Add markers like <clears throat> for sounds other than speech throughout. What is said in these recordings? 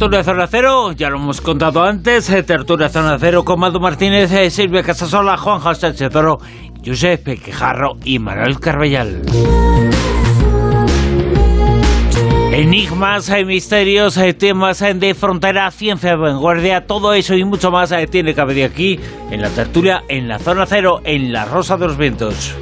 Tertulia Zona Cero, ya lo hemos contado antes, eh, Tertulia Zona Cero con Madu Martínez, eh, Silvia Casasola, Juan José Toro, Josep Quejarro y Manuel Carbellal. Enigmas, hay misterios, temas de frontera, ciencia vanguardia, todo eso y mucho más eh, tiene que haber aquí en la tertulia, en la zona cero, en la Rosa de los Vientos.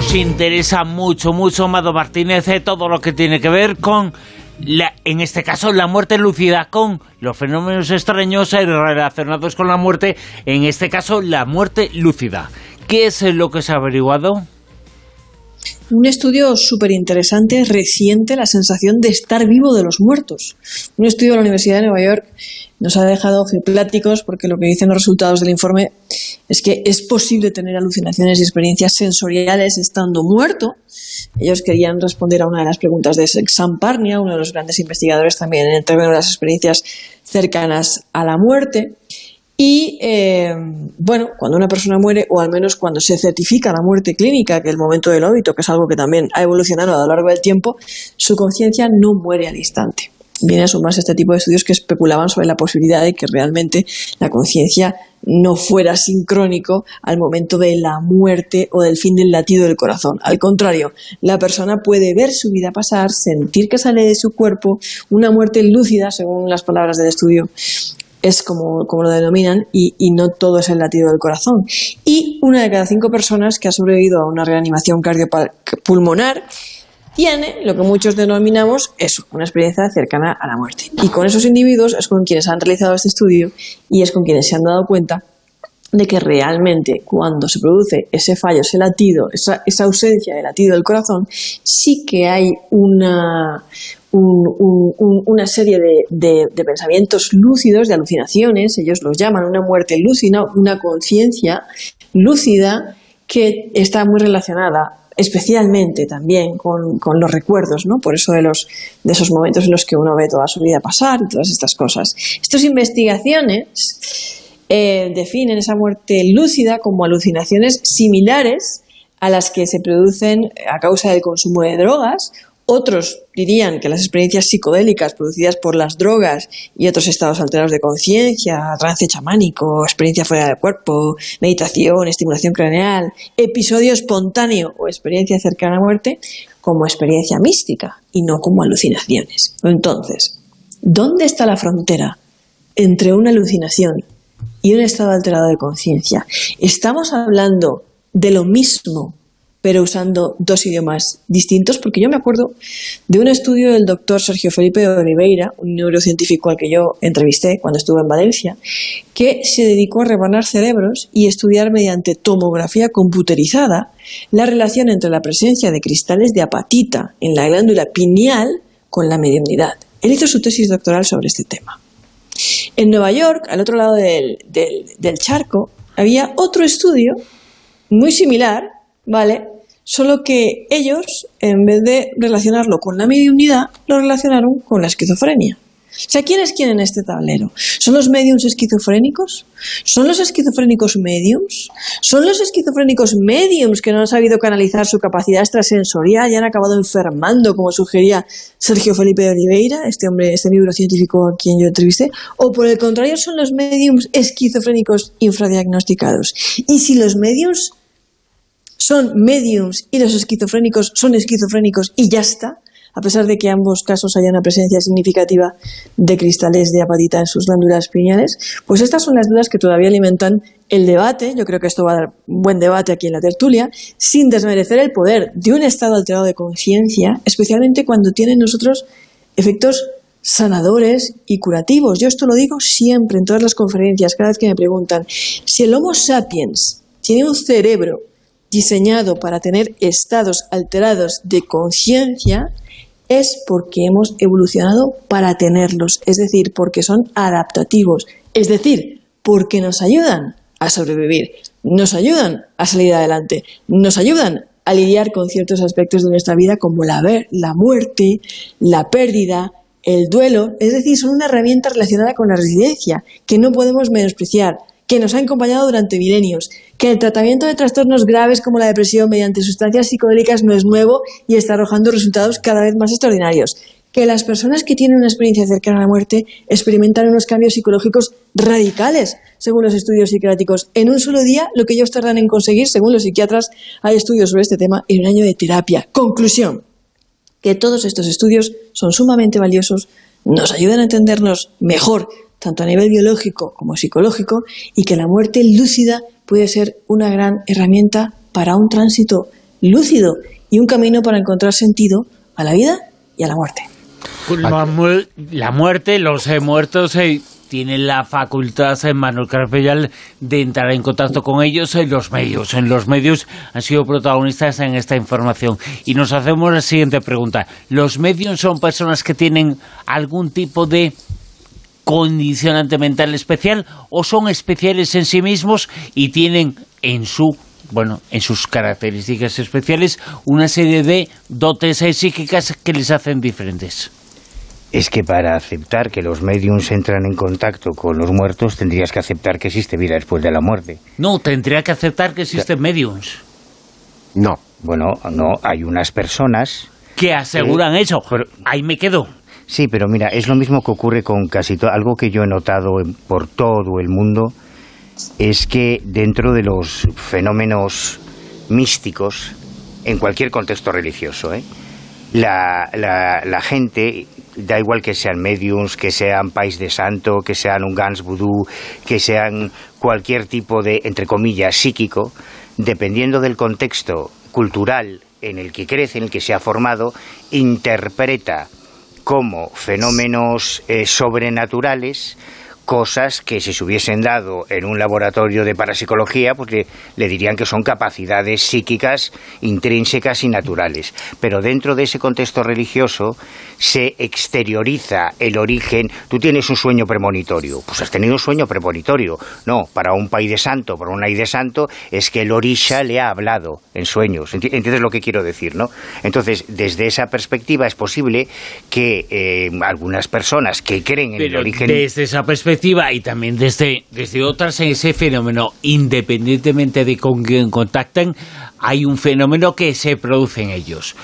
Nos interesa mucho, mucho, Mado Martínez, eh, todo lo que tiene que ver con la, en este caso, la muerte lúcida con los fenómenos extraños eh, relacionados con la muerte, en este caso, la muerte lúcida. ¿Qué es lo que se ha averiguado? Un estudio súper interesante, reciente, la sensación de estar vivo de los muertos. Un estudio de la Universidad de Nueva York nos ha dejado pláticos porque lo que dicen los resultados del informe es que es posible tener alucinaciones y experiencias sensoriales estando muerto. Ellos querían responder a una de las preguntas de Sam Parnia, uno de los grandes investigadores también en el término de las experiencias cercanas a la muerte. Y eh, bueno, cuando una persona muere, o al menos cuando se certifica la muerte clínica, que es el momento del óbito, que es algo que también ha evolucionado a lo largo del tiempo, su conciencia no muere al instante. Viene a sumarse este tipo de estudios que especulaban sobre la posibilidad de que realmente la conciencia no fuera sincrónico al momento de la muerte o del fin del latido del corazón. Al contrario, la persona puede ver su vida pasar, sentir que sale de su cuerpo, una muerte lúcida, según las palabras del estudio, es como, como lo denominan, y, y, no todo es el latido del corazón. Y una de cada cinco personas que ha sobrevivido a una reanimación cardiopulmonar tiene lo que muchos denominamos eso, una experiencia cercana a la muerte. Y con esos individuos es con quienes han realizado este estudio y es con quienes se han dado cuenta de que realmente cuando se produce ese fallo, ese latido, esa, ausencia de latido del corazón, sí que hay una, una serie de, pensamientos lúcidos, de alucinaciones, ellos los llaman una muerte lúcida, una conciencia lúcida que está muy relacionada especialmente también con, los recuerdos, ¿no? Por eso de, los, de esos momentos en los que uno ve toda su vida pasar y todas estas cosas. Estas investigaciones eh, definen esa muerte lúcida como alucinaciones similares a las que se producen a causa del consumo de drogas otros dirían que las experiencias psicodélicas producidas por las drogas y otros estados alterados de conciencia, trance chamánico, experiencia fuera del cuerpo, meditación, estimulación craneal, episodio espontáneo o experiencia cercana a muerte, como experiencia mística y no como alucinaciones. Entonces, ¿dónde está la frontera entre una alucinación y un estado alterado de conciencia? ¿Estamos hablando de lo mismo pero usando dos idiomas distintos, porque yo me acuerdo de un estudio del doctor Sergio Felipe de Oliveira, un neurocientífico al que yo entrevisté cuando estuve en Valencia, que se dedicó a rebanar cerebros y estudiar mediante tomografía computerizada la relación entre la presencia de cristales de apatita en la glándula pineal con la mediunidad. Él hizo su tesis doctoral sobre este tema. En Nueva York, al otro lado del, del charco, había otro estudio muy similar, ¿vale? Solo que ellos, en vez de relacionarlo con la mediunidad, lo relacionaron con la esquizofrenia. O sea, ¿quién es quién en este tablero? ¿Son los mediums esquizofrénicos? ¿Son los esquizofrénicos mediums? ¿Son los esquizofrénicos mediums que no han sabido canalizar su capacidad extrasensorial y han acabado enfermando, como sugería Sergio Felipe de Oliveira, este hombre, este neurocientífico a quien yo entrevisté? ¿O por el contrario son los mediums esquizofrénicos infradiagnosticados? Y si los mediums son mediums y los esquizofrénicos son esquizofrénicos y ya está, a pesar de que en ambos casos haya una presencia significativa de cristales de apatita en sus glándulas pineales, pues estas son las dudas que todavía alimentan el debate, yo creo que esto va a dar buen debate aquí en la tertulia, sin desmerecer el poder de un estado alterado de conciencia, especialmente cuando tiene en nosotros efectos sanadores y curativos. Yo esto lo digo siempre en todas las conferencias, cada vez que me preguntan, si el Homo sapiens tiene un cerebro diseñado para tener estados alterados de conciencia, es porque hemos evolucionado para tenerlos, es decir, porque son adaptativos, es decir, porque nos ayudan a sobrevivir, nos ayudan a salir adelante, nos ayudan a lidiar con ciertos aspectos de nuestra vida como la, la muerte, la pérdida, el duelo, es decir, son una herramienta relacionada con la resiliencia que no podemos menospreciar, que nos ha acompañado durante milenios, que el tratamiento de trastornos graves como la depresión mediante sustancias psicodélicas no es nuevo y está arrojando resultados cada vez más extraordinarios, que las personas que tienen una experiencia cercana a la muerte experimentan unos cambios psicológicos radicales, según los estudios psiquiátricos. En un solo día, lo que ellos tardan en conseguir, según los psiquiatras, hay estudios sobre este tema en un año de terapia. Conclusión, que todos estos estudios son sumamente valiosos, nos ayudan a entendernos mejor, tanto a nivel biológico como psicológico, y que la muerte lúcida puede ser una gran herramienta para un tránsito lúcido y un camino para encontrar sentido a la vida y a la muerte. La, muerte, los muertos eh, tienen la facultad, en Manuel Carpellal, de entrar en contacto con ellos en los medios. En los medios han sido protagonistas en esta información. Y nos hacemos la siguiente pregunta. ¿Los medios son personas que tienen algún tipo de condicionante mental especial o son especiales en sí mismos y tienen en su bueno, en sus características especiales, una serie de dotes psíquicas que les hacen diferentes. Es que para aceptar que los mediums entran en contacto con los muertos, tendrías que aceptar que existe vida después de la muerte. No, tendría que aceptar que existen mediums. No, bueno, no, hay unas personas... Que aseguran eso. Ahí me quedo. Sí, pero mira, es lo mismo que ocurre con casi todo. Algo que yo he notado por todo el mundo es que dentro de los fenómenos místicos, en cualquier contexto religioso, ¿eh? la, la, gente, da igual que sean mediums, que sean país de santo, que sean un gans vudú, que sean cualquier tipo de, entre comillas, psíquico, dependiendo del contexto cultural en el que crece, en el que se ha formado, interpreta como fenómenos eh, sobrenaturales cosas que si se hubiesen dado en un laboratorio de parapsicología, pues le, dirían que son capacidades psíquicas intrínsecas y naturales. Pero dentro de ese contexto religioso se exterioriza el origen. Tú tienes un sueño premonitorio, pues has tenido un sueño premonitorio. No, para un país de santo, para un de santo, es que el orisha le ha hablado en sueños. ¿Entiendes lo que quiero decir, no? Entonces, desde esa perspectiva es posible que eh, algunas personas que creen en el origen... Desde esa perspectiva y también desde, desde otras en ese fenómeno, independientemente de con quién contacten, hay un fenómeno que se produce en ellos.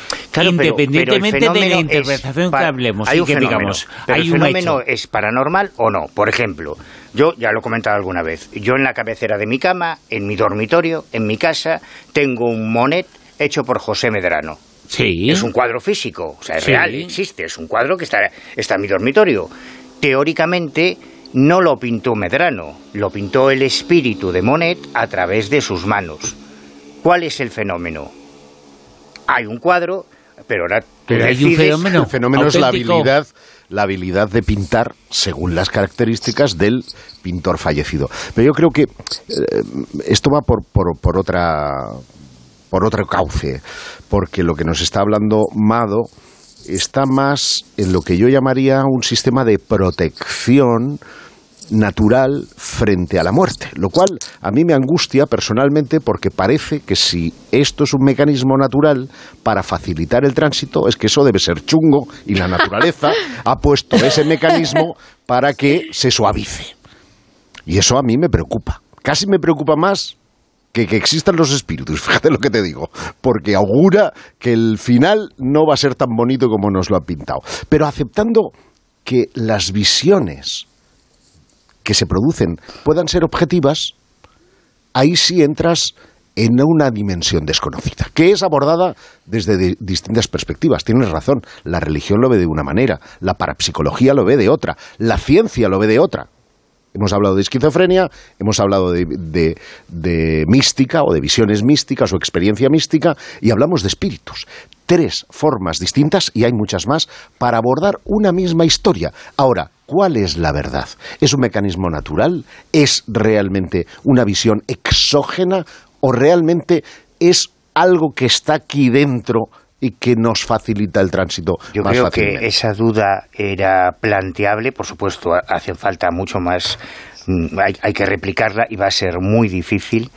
independientemente de la interpretación que hablemos. Hay un fenómeno, ¿El fenómeno es paranormal o no? Por ejemplo, yo ya lo he comentado alguna vez, yo en la cabecera de mi cama, en mi dormitorio, en mi casa, tengo un monet hecho por José Medrano. Sí. Es un cuadro físico, o sea, es real, existe, es un cuadro que está, está en mi dormitorio. Teóricamente, no lo pintó Medrano, lo pintó el espíritu de Monet a través de sus manos. ¿Cuál es el fenómeno? Hay un cuadro, pero ahora hay un fenómeno. El fenómeno es la habilidad, la habilidad de pintar según las características del pintor fallecido. Pero yo creo que eh, esto va por, por, por, otra por otro cauce, porque lo que nos está hablando Mado está más en lo que yo llamaría un sistema de protección natural frente a la muerte, lo cual a mí me angustia personalmente porque parece que si esto es un mecanismo natural para facilitar el tránsito, es que eso debe ser chungo y la naturaleza <laughs> ha puesto ese mecanismo para que se suavice. Y eso a mí me preocupa. Casi me preocupa más que, existan los espíritus, <laughs> fíjate lo que te digo, porque augura que el final no va a ser tan bonito como nos lo ha pintado. Pero aceptando que las visiones que se producen puedan ser objetivas, ahí sí entras en una dimensión desconocida, que es abordada desde distintas perspectivas. Tienes razón, la religión lo ve de una manera, la parapsicología lo ve de otra, la ciencia lo ve de otra. Hemos hablado de esquizofrenia, hemos hablado de, mística o de visiones místicas o experiencia mística y hablamos de espíritus. Tres formas distintas, y hay muchas más, para abordar una misma historia. Ahora, ¿cuál es la verdad? ¿Es un mecanismo natural? ¿Es realmente una visión exógena? ¿O realmente es algo que está aquí dentro y que nos facilita el tránsito Yo creo que esa duda era planteable, por supuesto, hace falta mucho más, mm, hay, que replicarla y va a ser muy difícil,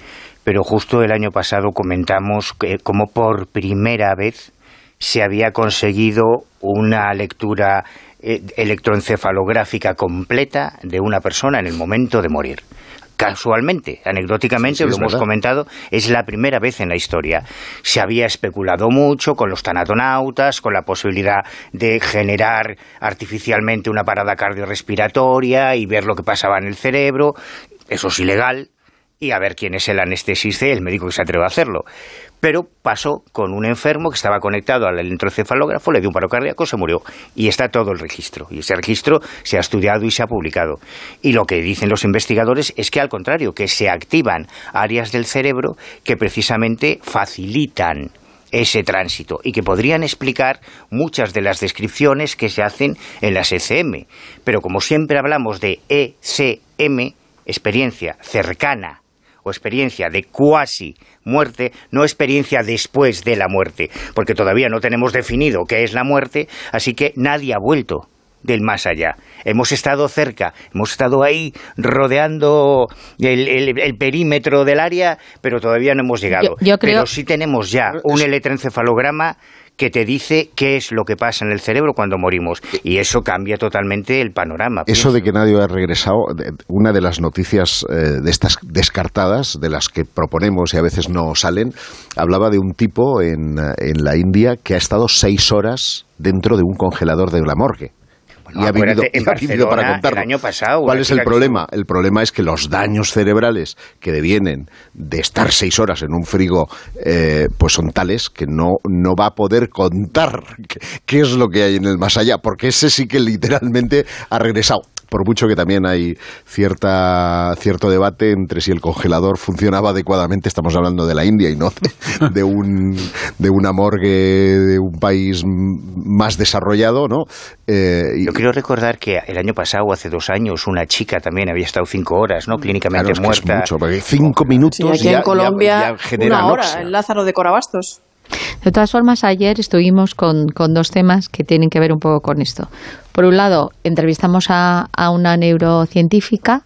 pero justo el año pasado comentamos que como por primera vez se había conseguido una lectura eh, electroencefalográfica completa de una persona en el momento de morir casualmente, anecdóticamente, lo hemos comentado, es la primera vez en la historia. Se había especulado mucho con los tanatonautas, con la posibilidad de generar artificialmente una parada cardiorrespiratoria y ver lo que pasaba en el cerebro. Eso es ilegal, y a ver quién es el anestesista y el médico que se atreve a hacerlo. Pero pasó con un enfermo que estaba conectado al electroencefalógrafo, le dio un paro cardíaco, se murió. Y está todo el registro. Y ese registro se ha estudiado y se ha publicado. Y lo que dicen los investigadores es que al contrario, que se activan áreas del cerebro que precisamente facilitan ese tránsito y que podrían explicar muchas de las descripciones que se hacen en las ECM. Pero como siempre hablamos de ECM, experiencia cercana o experiencia de cuasi muerte, no experiencia después de la muerte, porque todavía no tenemos definido qué es la muerte, así que nadie ha vuelto del más allá. Hemos estado cerca, hemos estado ahí rodeando el, perímetro del área, pero todavía no hemos llegado. Pero sí tenemos ya un electroencefalograma que te dice qué es lo que pasa en el cerebro cuando morimos. Y eso cambia totalmente el panorama. Eso de que nadie ha regresado, una de las noticias eh, de estas descartadas, de las que proponemos y a veces no salen, hablaba de un tipo en, en la India que ha estado seis horas dentro de un congelador de la morgue y ha vivido, para contarlo. El año pasado. ¿Cuál es el problema? El problema es que los daños cerebrales que devienen de estar seis horas en un frigo, eh, pues son tales que no, no va a poder contar qué es lo que hay en el más allá, porque ese sí que literalmente ha regresado por mucho que también hay cierta, cierto debate entre si el congelador funcionaba adecuadamente, estamos hablando de la India y no de, <laughs> un, de una morgue de un país más desarrollado, ¿no? Eh, Yo quiero recordar que el año pasado, hace dos años, una chica también había estado cinco horas, ¿no? Clínicamente muerta. mucho, cinco minutos aquí en Colombia, una hora, el Lázaro de Corabastos. De todas formas, ayer estuvimos con, dos temas que tienen que ver un poco con esto. Por un lado, entrevistamos a, una neurocientífica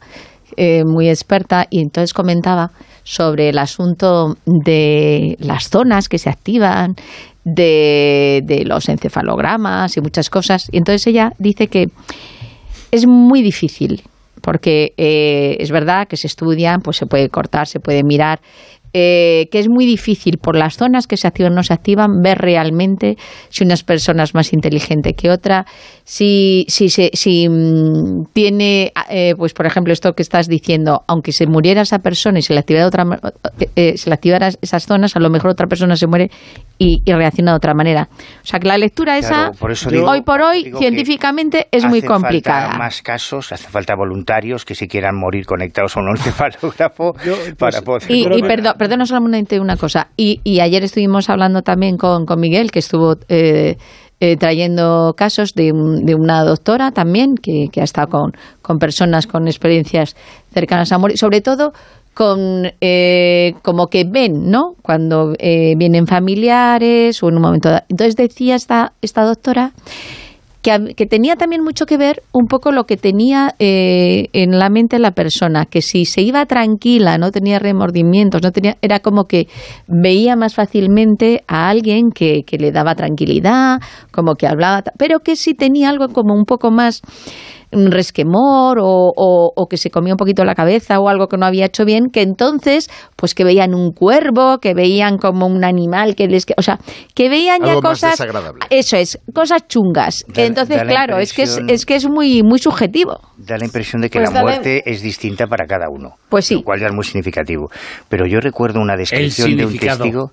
eh, muy experta y entonces comentaba sobre el asunto de las zonas que se activan, de, los encefalogramas y muchas cosas. Y entonces ella dice que es muy difícil porque eh, es verdad que se estudian, pues se puede cortar, se puede mirar eh, que es muy difícil por las zonas que se activan o no se activan ver realmente si una persona es más inteligente que otra, si, si, si mm, tiene, eh, pues por ejemplo, esto que estás diciendo, aunque se muriera esa persona y se le activara, otra, eh, se le activara esas zonas, a lo mejor otra persona se muere y, reacciona de otra manera. O sea que la lectura esa, hoy por hoy, científicamente, es muy complicada. Falta más casos, hace falta voluntarios que si quieran morir conectados a un <laughs> encefalógrafo para pues, poder... Y, y perdón, perdón, solamente una cosa. Y, y ayer estuvimos hablando también con, con Miguel, que estuvo... Eh, eh, trayendo casos de, de, una doctora también que, que ha estado con, con, personas con experiencias cercanas a morir, sobre todo con eh, como que ven, ¿no? Cuando eh, vienen familiares o en un momento dado. Entonces decía esta, esta doctora que, que, tenía también mucho que ver un poco lo que tenía eh, en la mente la persona, que si se iba tranquila, no tenía remordimientos, no tenía, era como que veía más fácilmente a alguien que, que le daba tranquilidad, como que hablaba, pero que si tenía algo como un poco más un resquemor o, o, que se comía un poquito la cabeza o algo que no había hecho bien, que entonces, pues que veían un cuervo, que veían como un animal que les... O sea, que veían ya cosas... Eso es, cosas chungas. entonces, claro, es que es, es, que es muy, muy subjetivo. Da la impresión de que pues la muerte es distinta para cada uno. Pues sí. Lo cual ya es muy significativo. Pero yo recuerdo una descripción de un testigo...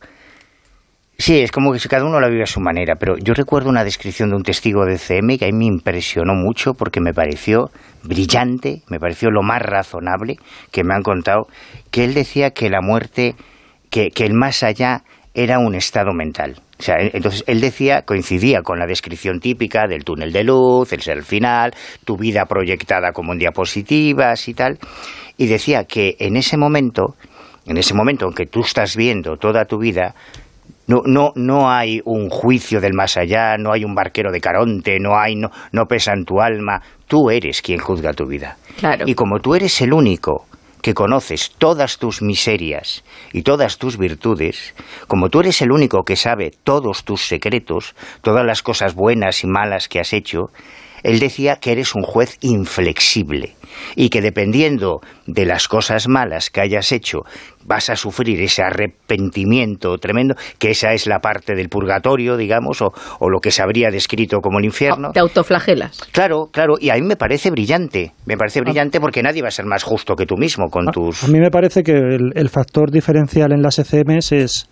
Sí, es como que cada uno la vive a su manera, pero yo recuerdo una descripción de un testigo de CM que a mí me impresionó mucho porque me pareció brillante, me pareció lo más razonable que me han contado, que él decía que la muerte, que, que el más allá era un estado mental. O sea, entonces él decía, coincidía con la descripción típica del túnel de luz, el ser final, tu vida proyectada como en diapositivas y tal, y decía que en ese momento, en ese momento en que tú estás viendo toda tu vida, no, no, no hay un juicio del más allá, no hay un barquero de Caronte, no hay, no, no pesa en tu alma. Tú eres quien juzga tu vida. Y como tú eres el único que conoces todas tus miserias y todas tus virtudes, como tú eres el único que sabe todos tus secretos, todas las cosas buenas y malas que has hecho, él decía que eres un juez inflexible y que dependiendo de las cosas malas que hayas hecho, vas a sufrir ese arrepentimiento tremendo, que esa es la parte del purgatorio, digamos, o, lo que se habría descrito como el infierno. Te autoflagelas. Claro, claro, y a mí me parece brillante, me parece brillante porque nadie va a ser más justo que tú mismo con tus... A mí me parece que el, factor diferencial en las ECMs es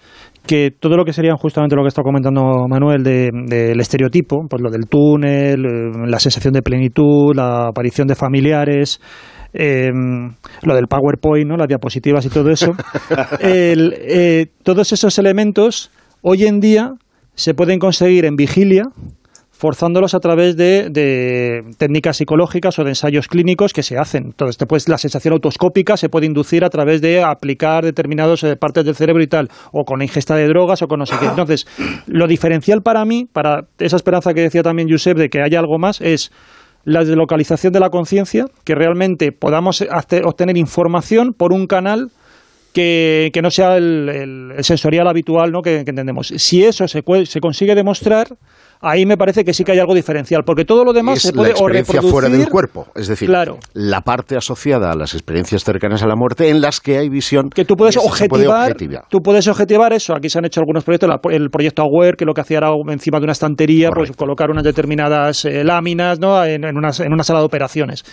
que todo lo que serían justamente lo que está comentando Manuel del estereotipo, pues lo del túnel, eh, la sensación de plenitud, la aparición de familiares, eh, lo del PowerPoint, ¿no? las diapositivas y todo eso, <laughs> eh, todos esos elementos hoy en día se pueden conseguir en vigilia forzándolos a través de, técnicas psicológicas o de ensayos clínicos que se hacen. Entonces, después la sensación autoscópica se puede inducir a través de aplicar determinadas eh, partes del cerebro y tal, o con ingesta de drogas o con no sé qué. Entonces, lo diferencial para mí, para esa esperanza que decía también Josep de que haya algo más, es la deslocalización de la conciencia, que realmente podamos obtener información por un canal que, no sea el, sensorial habitual ¿no? que, entendemos. Si eso se, se consigue demostrar, ahí me parece que sí que hay algo diferencial, porque todo lo demás se puede la experiencia fuera del cuerpo, es decir, la parte asociada a las experiencias cercanas a la muerte en las que hay visión que tú puedes objetivar, tú puedes objetivar eso. Aquí se han hecho algunos proyectos, el proyecto Aware que lo que hacía era encima de una estantería, pues colocar unas determinadas eh, láminas, ¿no? En, en, una, en una sala de operaciones.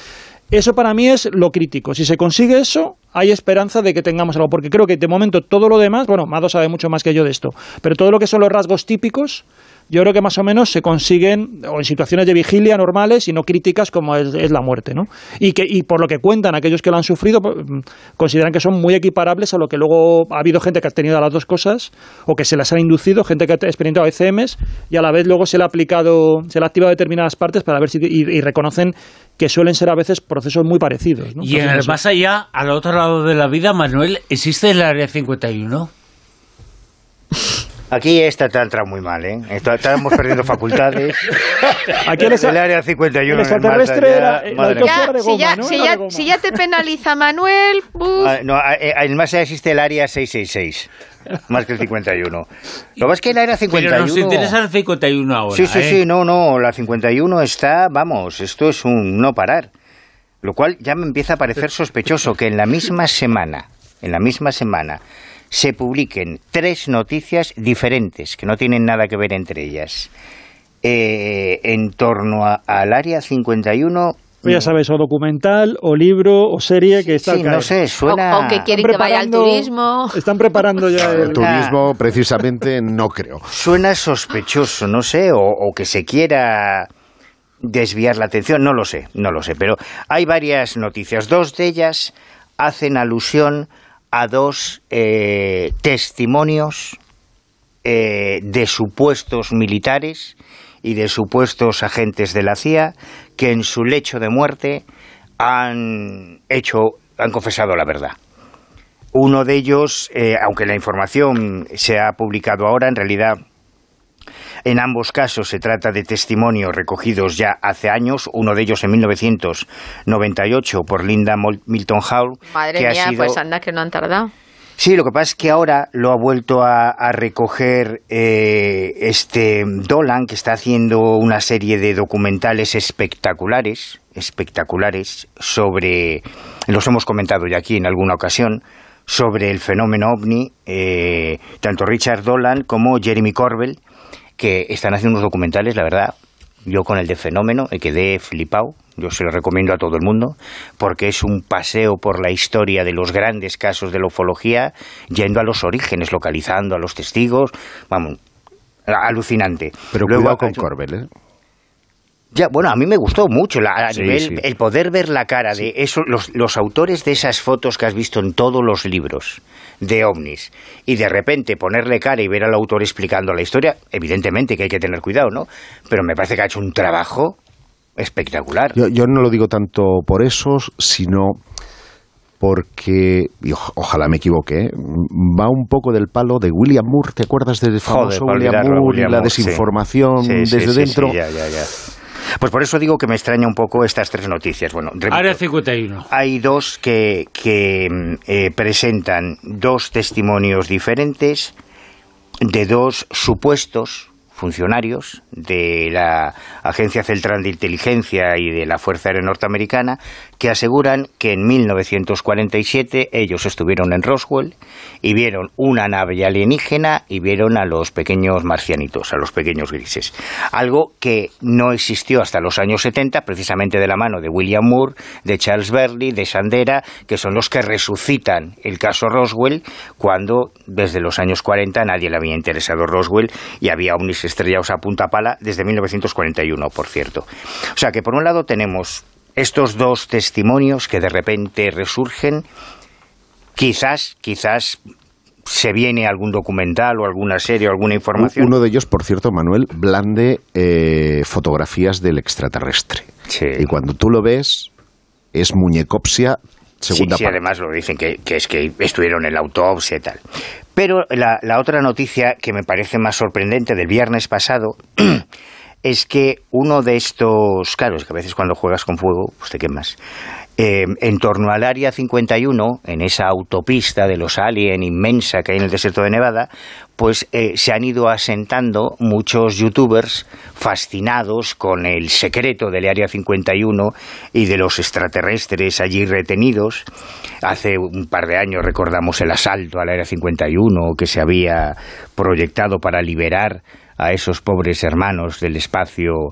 Eso para mí es lo crítico. Si se consigue eso, hay esperanza de que tengamos algo. Porque creo que de momento todo lo demás, bueno, Mado sabe mucho más que yo de esto, pero todo lo que son los rasgos típicos, yo creo que más o menos se consiguen o en situaciones de vigilia normales y no críticas como es, la muerte, ¿no? Y que y por lo que cuentan aquellos que lo han sufrido pues, consideran que son muy equiparables a lo que luego ha habido gente que ha tenido las dos cosas o que se las ha inducido, gente que ha experimentado ECMs y a la vez luego se le ha aplicado, se le ha activado determinadas partes para ver si y, reconocen que suelen ser a veces procesos muy parecidos. Y en el más allá, al otro lado de la vida, Manuel, ¿existe el área 51? <laughs> Aquí está te entra muy mal, ¿eh? Estamos perdiendo <laughs> facultades. Aquí en el área 51. El extraterrestre era de si, ya, si, ya, te penaliza Manuel... Ah, no, en más allá existe el área 666 más que el 51. Lo es que el área 51... Pero nos interesa el 51 ahora, Sí, sí, ¿eh? sí, no, no, la 51 está, vamos, esto es un no parar. Lo cual ya me empieza a parecer sospechoso que en la misma semana, en la misma semana, se publiquen tres noticias diferentes, que no tienen nada que ver entre ellas, eh, en torno al Área 51 pues ya sabes, o documental, o libro, o serie que está Sí, no sé, suena... O, que quieren que vaya al turismo. <laughs> Están preparando ya el... turismo, precisamente, no creo. Suena sospechoso, no sé, o, que se quiera desviar la atención, no lo sé, no lo sé, pero hay varias noticias. Dos de ellas hacen alusión a dos eh, testimonios eh, de supuestos militares y de supuestos agentes de la CIA que en su lecho de muerte han hecho, han confesado la verdad. Uno de ellos, eh, aunque la información se ha publicado ahora, en realidad en ambos casos se trata de testimonios recogidos ya hace años, uno de ellos en 1998 por Linda Milton Hall. Madre mía, pues anda que no han tardado. Sí, lo que pasa es que ahora lo ha vuelto a, recoger eh, este Dolan, que está haciendo una serie de documentales espectaculares, espectaculares, sobre, los hemos comentado ya aquí en alguna ocasión, sobre el fenómeno ovni, eh, tanto Richard Dolan como Jeremy Corbell, que están haciendo unos documentales, la verdad, yo con el de Fenómeno me quedé flipado, yo se lo recomiendo a todo el mundo, porque es un paseo por la historia de los grandes casos de la ufología, yendo a los orígenes, localizando a los testigos, vamos, alucinante. Pero Luego, cuidado con Corbel, ¿eh? Ya, bueno, a mí me gustó mucho el poder ver la cara de eso, los, los, autores de esas fotos que has visto en todos los libros de ovnis y de repente ponerle cara y ver al autor explicando la historia, evidentemente que hay que tener cuidado, ¿no? Pero me parece que ha hecho un trabajo espectacular. Yo, no lo digo tanto por eso, sino porque, y ojalá me equivoque, ¿eh? va un poco del palo de William Moore, ¿te acuerdas del famoso William Moore y la desinformación desde dentro? ya, ya, ya. Pues por eso digo que me extraña un poco estas tres noticias. Bueno, Área 51. Hay dos que, eh, presentan dos testimonios diferentes de dos supuestos funcionarios de la Agencia Central de Inteligencia y de la Fuerza Aérea Norteamericana que aseguran que en 1947 ellos estuvieron en Roswell y vieron una nave alienígena y vieron a los pequeños marcianitos, a los pequeños grises. Algo que no existió hasta los años 70, precisamente de la mano de William Moore, de Charles Berley, de Sandera, que son los que resucitan el caso Roswell cuando desde los años 40 nadie le había interesado Roswell y había ovnis estrellados a punta pala desde 1941, por cierto. O sea que por un lado tenemos estos dos testimonios que de repente resurgen, quizás, quizás se viene algún documental o alguna serie o alguna información. Uno de ellos, por cierto, Manuel, blande eh, fotografías del extraterrestre. Sí. Y cuando tú lo ves, es muñecopsia segunda sí, además lo dicen que, que es que estuvieron en la autopsia y tal. Pero la, la otra noticia que me parece más sorprendente del viernes pasado <clears throat> es que uno de estos, claro, es que a veces cuando juegas con fuego, pues te quemas. Eh, en torno al área 51, en esa autopista de los Alien inmensa que hay en el desierto de Nevada, pues eh, se han ido asentando muchos youtubers fascinados con el secreto del área 51 y de los extraterrestres allí retenidos. Hace un par de años recordamos el asalto al área 51 que se había proyectado para liberar a esos pobres hermanos del espacio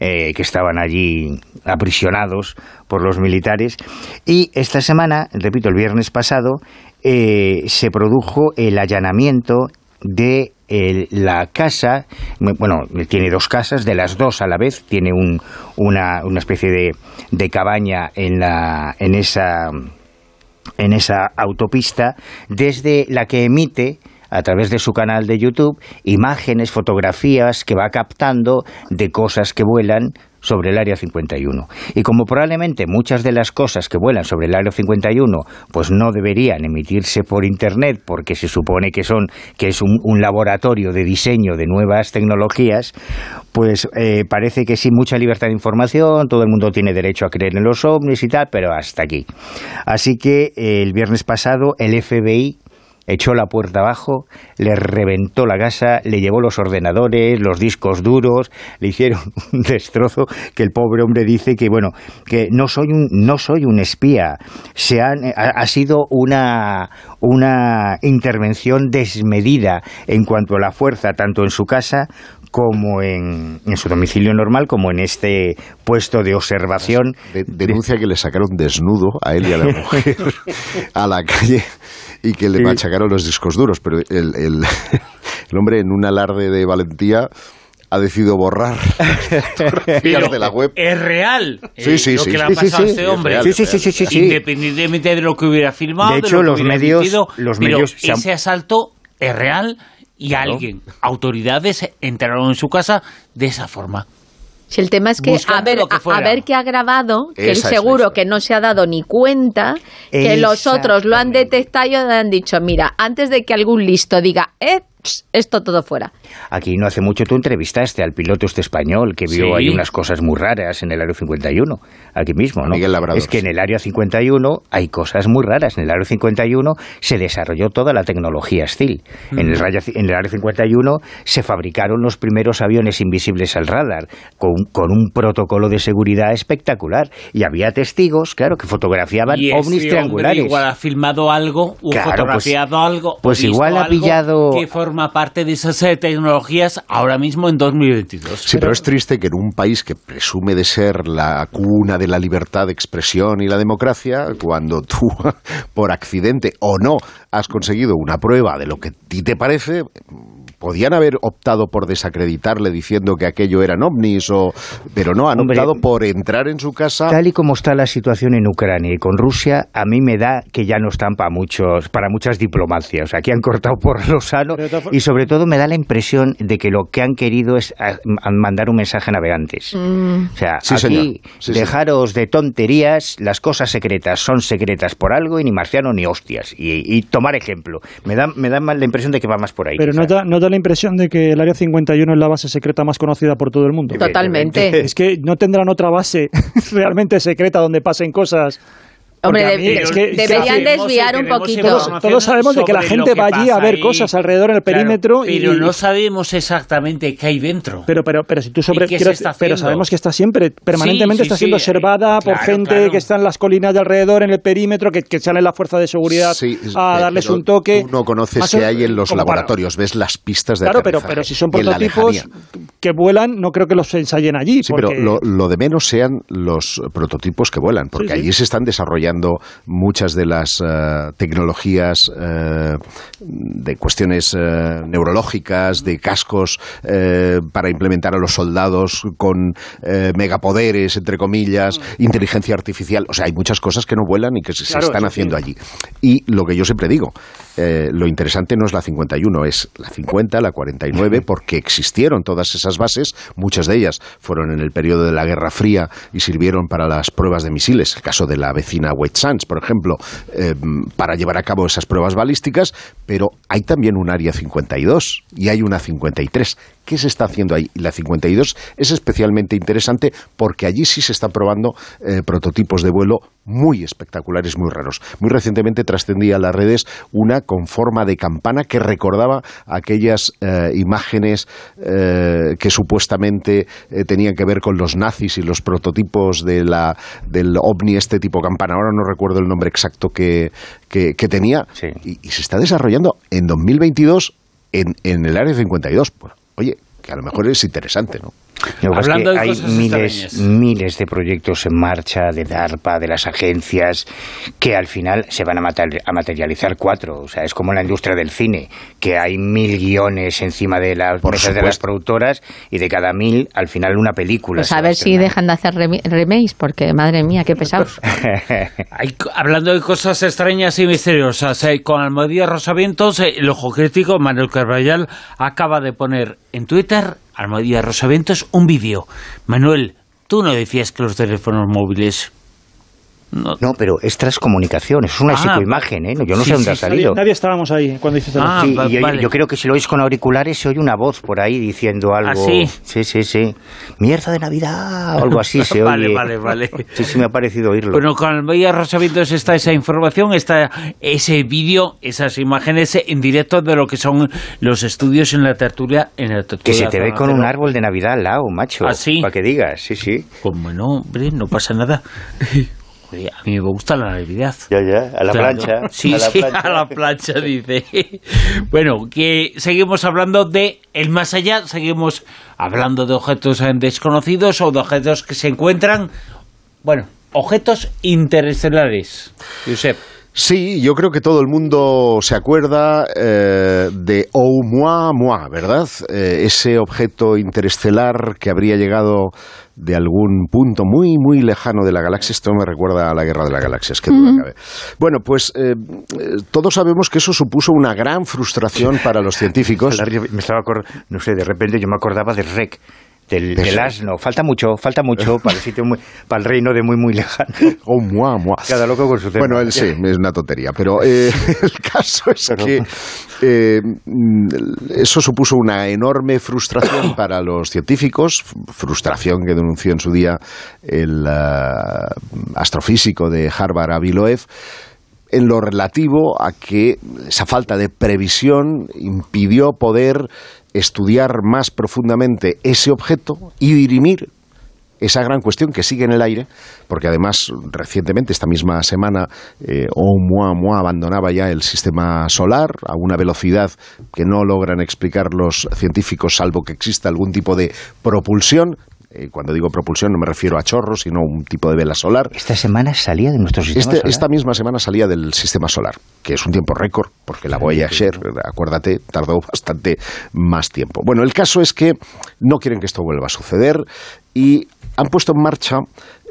eh, que estaban allí aprisionados por los militares. Y esta semana, repito, el viernes pasado, eh, se produjo el allanamiento de el- la casa, bueno, tiene dos casas, de las dos a la vez, tiene un, una, una especie de, de cabaña en, la, en esa en esa autopista desde la que emite a través de su canal de YouTube imágenes, fotografías que va captando de cosas que vuelan sobre el Área 51. Y como probablemente muchas de las cosas que vuelan sobre el Área 51 pues no deberían emitirse por internet porque se supone que son que es un, un laboratorio de diseño de nuevas tecnologías, pues eh, parece que sí mucha libertad de información, todo el mundo tiene derecho a creer en los ovnis y tal, pero hasta aquí. Así que eh, el viernes pasado el FBI echó la puerta abajo, le reventó la casa, le llevó los ordenadores, los discos duros, le hicieron <laughs> un destrozo que el pobre hombre dice que bueno, que no soy un no soy un espía, se han, ha, ha sido una una intervención desmedida en cuanto a la fuerza tanto en su casa como en, en su domicilio normal como en este puesto de observación. De- denuncia que le sacaron desnudo a él y a la <laughs> mujer a la calle y que le Sí. machacaron los discos duros. Pero el, el- <laughs> el hombre, en un alarde de valentía, ha decidido borrar <laughs> fotografías de la web. Es real Sí, eh, sí, lo sí, que le ha sí, sí, pasado a sí, este es hombre. real, Sí, sí, sí, sí, sí, sí. Independientemente de lo que hubiera filmado, De de hecho, lo los medios- emitido, los pero medios se han- ese asalto es real y Claro. alguien, autoridades, entraron en su casa de esa forma. Si el tema es que a ver, que a, ver qué ha grabado, que la seguro que no se ha dado ni cuenta, que los otros lo han detectado y han dicho, mira, antes de que algún listo diga, eh, esto todo fuera. Aquí no hace mucho tú entrevistaste al piloto este español que vio Sí. ahí unas cosas muy raras en el Área 51, aquí mismo, ¿no? Miguel Labrador, es que en el Área 51 hay cosas muy raras. En el Área 51 se desarrolló toda la tecnología STIL. En, el raya- en el Área 51 se fabricaron los primeros aviones invisibles al radar con, con un protocolo de seguridad espectacular. Y había testigos, claro, que fotografiaban y ovnis triangulares. igual ha filmado algo, o Claro, fotografiado pues- algo, pues visto igual ha algo pillado- que forma parte de esas eh, tecnologías ahora mismo en 2022. Sí, pero es triste que en un país que presume de ser la cuna de la libertad de expresión y la democracia, cuando tú, <laughs> por accidente o no, has conseguido una prueba de lo que a ti te parece, podían haber optado por desacreditarle diciendo que aquello eran ovnis, o, pero no, han Hombre, optado por entrar en su casa. Tal y como está la situación en Ucrania y con Rusia, a mí me da que ya no están para muchos, para muchas diplomacias. Aquí han cortado por lo sano y sobre todo me da la impresión de que lo que han querido es mandar un mensaje a navegantes. O sea, Sí, aquí. Sí, dejaros de tonterías, las cosas secretas son secretas por algo y ni marciano ni hostias. Y, y tomar ejemplo. Me da, me da más la impresión de que va más por ahí. Pero no da, no da la impresión de que el Área 51 es la base secreta más conocida por todo el mundo. Totalmente. Es que no tendrán otra base <laughs> realmente secreta donde pasen cosas. Hombre, a mí de- es que- deberían que- desviar un poquito. información Todos sabemos de que la gente va allí a ver ahí. cosas alrededor en el Claro, perímetro y- pero no sabemos exactamente qué hay dentro. Pero, pero, pero si tú sobre, ¿Y quiero pero sabemos que está siempre, permanentemente Sí, sí, está siendo sí, observada eh, por claro, gente claro. que está en las colinas de alrededor, en el perímetro, que, que sale la fuerza de seguridad Sí, a eh, darles un toque. Tú no conoces qué hay en los laboratorios, ves las pistas de Claro, pero, pero si son y prototipos que vuelan, no creo que los ensayen allí. Sí, porque- pero lo, lo de menos sean los prototipos que vuelan, porque allí se están desarrollando muchas de las eh, tecnologías eh, de cuestiones eh, neurológicas, de cascos para implementar a los soldados con megapoderes, entre comillas, inteligencia artificial. O sea, hay muchas cosas que no vuelan y que se, Claro, están haciendo sí. allí. Y lo que yo siempre digo, eh, lo interesante no es la 51, es la 50, la 49, porque existieron todas esas bases, muchas de ellas fueron en el periodo de la Guerra Fría y sirvieron para las pruebas de misiles, el caso de la vecina Sands, por ejemplo, eh, para llevar a cabo esas pruebas balísticas, pero hay también un área 52 y hay una 53. ¿Qué se está haciendo ahí? Y la 52 es especialmente interesante porque allí sí se están probando eh, prototipos de vuelo muy espectaculares, muy raros. Muy recientemente trascendía a las redes una con forma de campana que recordaba aquellas eh, imágenes eh, que supuestamente eh, tenían que ver con los nazis y los prototipos de la, del ovni este tipo campana. Ahora no recuerdo el nombre exacto que, que- que tenía. Sí. Y, y se está desarrollando en 2022 en, en el área 52. Pues, oye, que a lo mejor es interesante, ¿no? Lo que pasa es Hablando que de hay cosas miles, miles de proyectos en marcha de DARPA, de las agencias, que al final se van a, mater- a materializar cuatro. O sea, es como en la industria del cine, que hay mil guiones encima de las Por mesas de las productoras y de cada mil, al final una película. Pues a ver si dejan de hacer remakes, porque madre mía, qué pesados. <laughs> Hay hablando de cosas extrañas y misteriosas, eh, con Almodía Rosavientos, eh, el ojo crítico, Manuel Carvallal, acaba de poner en Twitter, Almodía Rosavientos, un vídeo. Manuel, tú no decías que los teléfonos móviles... No, No, pero es transcomunicación, es una Ah, psicoimagen, ¿eh? No, Yo no sí, sé dónde sí, ha. Nadie, salido. nadie estábamos ahí cuando hiciste la Ah, Sí, va- y yo, vale. yo creo que si lo oís con auriculares se oye una voz por ahí diciendo algo. ¿Ah, sí? Sí, sí, sí. Mierda de Navidad o algo así se <laughs> Vale, oye. vale, vale. Sí, sí, me ha parecido oírlo. Bueno, con Almodía Rosavientos está esa información, está ese vídeo, esas imágenes en directo de lo que son los estudios en la tertulia. En la tertulia que se te ve con un árbol de Navidad al lado, macho. ¿Ah, sí? Para que digas, sí, sí. Pues bueno, hombre, no pasa nada. <laughs> A mí me gusta la Navidad. Ya, ya, a la Claro. plancha. Sí, a la sí, plancha. a la plancha, dice. <laughs> Bueno, que seguimos hablando de el más allá, seguimos hablando de objetos eh, desconocidos o de objetos que se encuentran, bueno, objetos interestelares. Josep. Sí, yo creo que todo el mundo se acuerda eh, de Oumuamua, ¿verdad? Eh, ese objeto interestelar que habría llegado de algún punto muy, muy lejano de la galaxia. Esto me recuerda a la Guerra de las Galaxias, que duda cabe. Bueno, pues eh, todos sabemos que eso supuso una gran frustración para los científicos. <laughs> Me estaba acor- no sé, de repente yo me acordaba del rec. Del, del asno. Falta mucho, falta mucho <laughs> para el sitio muy, para el reino de muy, muy lejano. <laughs> Oumuamua. Cada loco con su tema. Bueno, él sí, <laughs> es una tontería, pero eh, el caso es que eh, mm, eso supuso una enorme frustración <coughs> para los científicos, frustración que denunció en su día el ah, astrofísico de Harvard, Avi Loeb, en lo relativo a que esa falta de previsión impidió poder estudiar más profundamente ese objeto y dirimir esa gran cuestión que sigue en el aire, porque además recientemente, esta misma semana, eh, Oumuamua abandonaba ya el sistema solar a una velocidad que no logran explicar los científicos, salvo que exista algún tipo de propulsión. Eh, cuando digo propulsión no me refiero a chorros, sino un tipo de vela solar. Esta semana salía de nuestro sistema Este- solar. esta misma semana salía del sistema solar, que es un tiempo récord, porque la Voyager, acuérdate, tardó <laughs> bastante más tiempo. Bueno, el caso es que no quieren que esto vuelva a suceder y han puesto en marcha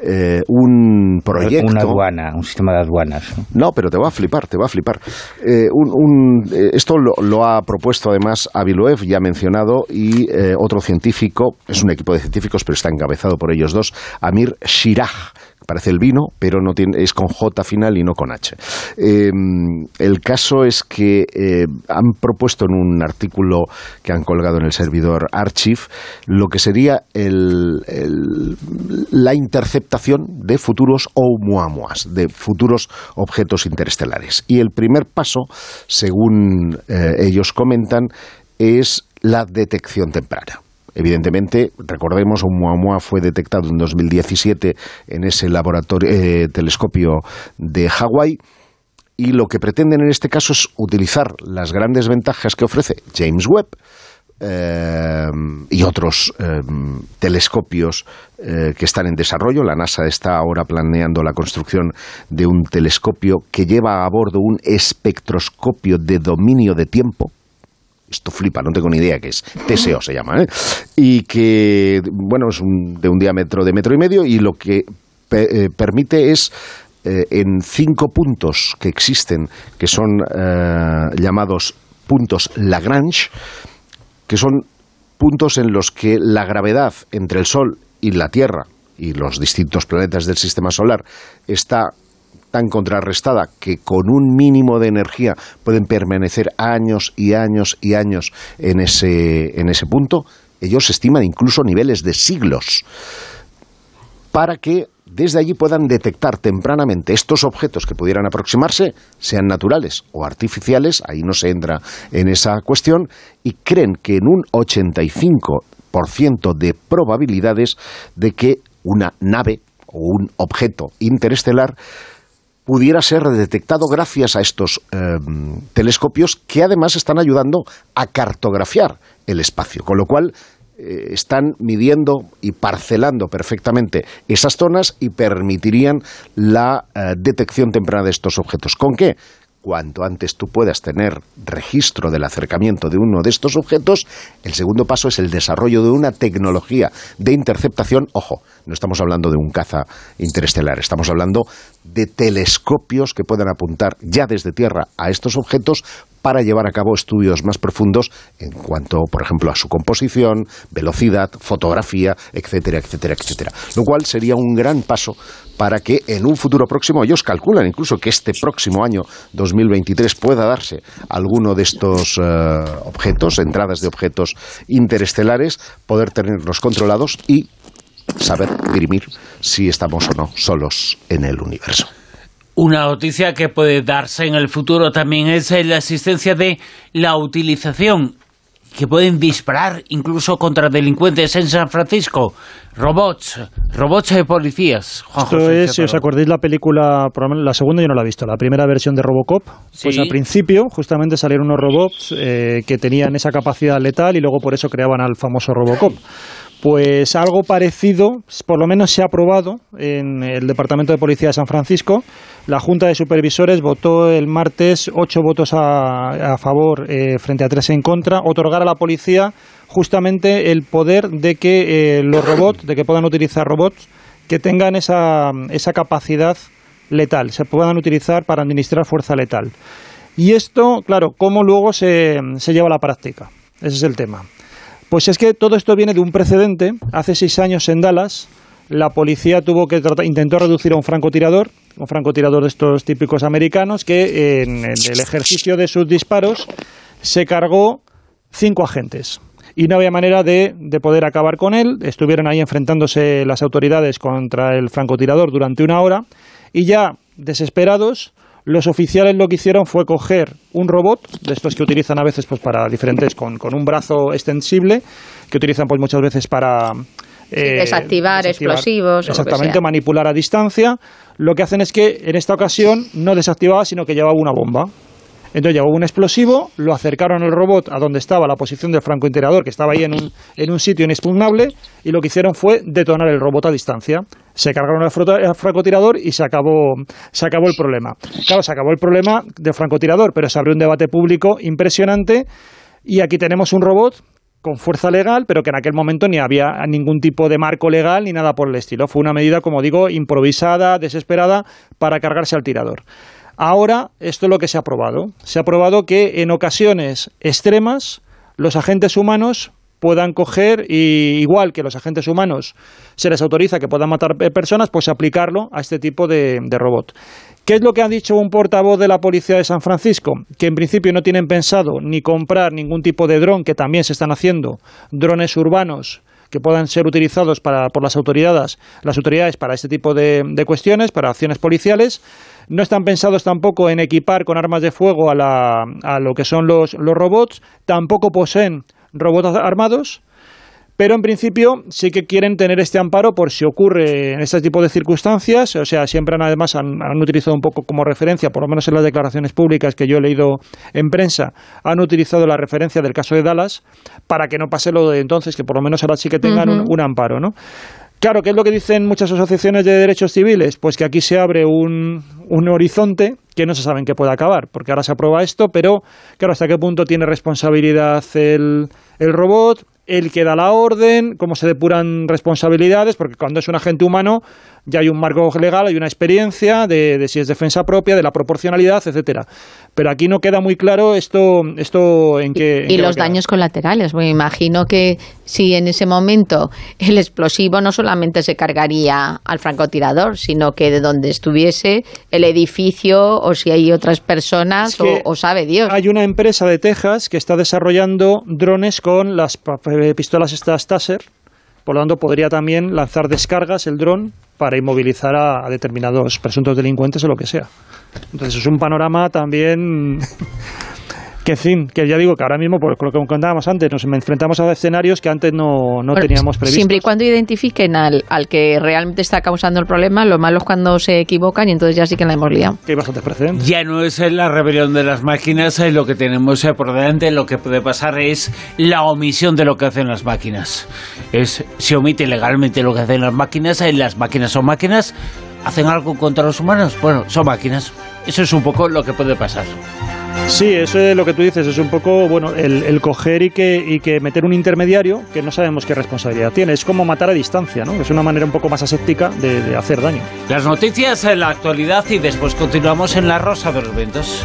eh, un proyecto. Una aduana, un sistema de aduanas. ¿no? Pero te va a flipar, te va a flipar. Eh, un- un- eh, esto lo, lo ha propuesto además Aviloev, ya mencionado, y otro científico, es un equipo de científicos, pero está encabezado por ellos dos, Amir Shiraj, parece el vino, pero no tiene, es con J final y no con H. Em, el caso es que eh, han propuesto en un artículo que han colgado en el servidor Archive lo que sería la interceptación de futuros Oumuamuas, de futuros objetos interestelares. Y el primer paso, según eh, ellos comentan, es la detección temprana. Evidentemente, recordemos, un Oumuamua fue detectado en 2017 en ese laboratorio eh, telescopio de Hawái y lo que pretenden en este caso es utilizar las grandes ventajas que ofrece James Webb eh, y otros eh, telescopios que están en desarrollo. La NASA está ahora planeando la construcción de un telescopio que lleva a bordo un espectroscopio de dominio de tiempo esto flipa, no tengo ni idea qué es, TSO se llama, ¿eh? y que, bueno, es de un diámetro de metro y medio y lo que eh, permite es eh, en cinco puntos que existen, que son llamados puntos Lagrange, que son puntos en los que la gravedad entre el Sol y la Tierra y los distintos planetas del sistema solar está tan contrarrestada que con un mínimo de energía pueden permanecer años y años y años en ese, en ese punto, ellos estiman incluso niveles de siglos para que desde allí puedan detectar tempranamente estos objetos que pudieran aproximarse, sean naturales o artificiales, ahí no se entra en esa cuestión, y creen que en un 85% de probabilidades de que una nave o un objeto interestelar pudiera ser detectado gracias a estos em, telescopios que además están ayudando a cartografiar el espacio, con lo cual eh, están midiendo y parcelando perfectamente esas zonas y permitirían la eh, detección temprana de estos objetos. ¿Con qué? cuanto antes tú puedas tener registro del acercamiento de uno de estos objetos, el segundo paso es el desarrollo de una tecnología de interceptación. Ojo, no estamos hablando de un caza interestelar, estamos hablando de telescopios que puedan apuntar ya desde Tierra a estos objetos para llevar a cabo estudios más profundos en cuanto, por ejemplo, a su composición, velocidad, fotografía, etcétera, etcétera, etcétera. Lo cual sería un gran paso para que en un futuro próximo, ellos calculan incluso que este próximo año 2023 pueda darse alguno de estos eh, objetos, entradas de objetos interestelares, poder tenerlos controlados y saber dirimir si estamos o no solos en el universo. Una noticia que puede darse en el futuro también es la existencia de la utilización que pueden disparar incluso contra delincuentes en San Francisco. Robots, robots de policías. Esto es, si os acordáis la película, la segunda yo no la he visto, la primera versión de Robocop, pues al principio justamente salieron unos robots eh, que tenían esa capacidad letal y luego por eso creaban al famoso Robocop. Pues algo parecido, por lo menos se ha aprobado en el Departamento de Policía de San Francisco. La Junta de Supervisores votó el martes ocho votos a, favor eh, frente a tres en contra, otorgar a la policía justamente el poder de que eh, los robots, de que puedan utilizar robots que tengan esa, esa capacidad letal, se puedan utilizar para administrar fuerza letal. Y esto, claro, ¿cómo luego se, se lleva a la práctica? Ese es el tema. Pues es que todo esto viene de un precedente. Hace seis años en Dallas, la policía tuvo que intentó reducir a un francotirador, un francotirador de estos típicos americanos, que en el ejercicio de sus disparos se cargó cinco agentes. Y no había manera de, de poder acabar con él. Estuvieron ahí enfrentándose las autoridades contra el francotirador durante una hora. Y ya desesperados, los oficiales lo que hicieron fue coger un robot, de estos que utilizan a veces pues, para diferentes, con, con un brazo extensible, que utilizan pues, muchas veces para... Eh, desactivar, explosivos. Exactamente, manipular a distancia. Lo que hacen es que en esta ocasión no desactivaba, sino que llevaba una bomba. Entonces llevó un explosivo, lo acercaron el robot a donde estaba la posición del francotirador, que estaba ahí en un, en un sitio inexpugnable, y lo que hicieron fue detonar el robot a distancia. Se cargaron el francotirador y se acabó, se acabó el problema. Claro, se acabó el problema del francotirador, pero se abrió un debate público impresionante, y aquí tenemos un robot con fuerza legal, pero que en aquel momento ni había ningún tipo de marco legal ni nada por el estilo. Fue una medida, como digo, improvisada, desesperada, para cargarse al tirador. Ahora, esto es lo que se ha probado. Se ha probado que en ocasiones extremas los agentes humanos puedan coger y igual que los agentes humanos se les autoriza que puedan matar personas, pues aplicarlo a este tipo de, de robot. ¿Qué es lo que ha dicho un portavoz de la Policía de San Francisco? Que en principio no tienen pensado ni comprar ningún tipo de dron, que también se están haciendo, drones urbanos que puedan ser utilizados para, por las autoridades, las autoridades para este tipo de, de cuestiones, para acciones policiales. No están pensados tampoco en equipar con armas de fuego a, la, a lo que son los, los robots, tampoco poseen robots armados pero en principio sí que quieren tener este amparo por si ocurre en este tipo de circunstancias, o sea, siempre han, además han, utilizado un poco como referencia, por lo menos en las declaraciones públicas que yo he leído en prensa, han utilizado la referencia del caso de Dallas para que no pase lo de entonces, que por lo menos ahora sí que tengan un, un amparo, ¿no? Claro, ¿qué es lo que dicen muchas asociaciones de derechos civiles? Pues que aquí se abre un, un, horizonte que no se sabe en qué puede acabar, porque ahora se aprueba esto, pero claro, ¿hasta qué punto tiene responsabilidad el, el robot? el que da la orden, cómo se depuran responsabilidades, porque cuando es un agente humano ya hay un marco legal, hay una experiencia de, de si es defensa propia, de la proporcionalidad, etcétera. Pero aquí no queda muy claro esto, esto en qué. y los daños colaterales. Me imagino que si en ese momento el explosivo no solamente se cargaría al francotirador, sino que de donde estuviese el edificio o si hay otras personas o, o, sabe Dios. Hay una empresa de Texas que está desarrollando drones con las pistolas estas Taser. Por lo tanto, podría también lanzar descargas el dron para inmovilizar a, determinados presuntos delincuentes o lo que sea. Entonces es un panorama también que fin, que ya digo que ahora mismo, por lo que contábamos antes, nos enfrentamos a escenarios que antes no, no bueno, teníamos previstos. Siempre y cuando identifiquen al, al, que realmente está causando el problema, lo malo es cuando se equivocan y entonces ya sí que la hemos liado. Que hay bastantes precedentes. Ya no es la rebelión de las máquinas, es lo que tenemos por delante, lo que puede pasar es la omisión de lo que hacen las máquinas. Es, se omite legalmente lo que hacen las máquinas, las máquinas son máquinas, hacen algo contra los humanos, bueno, son máquinas. Eso es un poco lo que puede pasar. Sí, eso es lo que tú dices, es un poco, bueno, el, el coger y que, y que, meter un intermediario que no sabemos qué responsabilidad tiene. Es como matar a distancia, ¿no? Es una manera un poco más aséptica de, de hacer daño. Las noticias en la actualidad y después continuamos en la Rosa de los Vientos.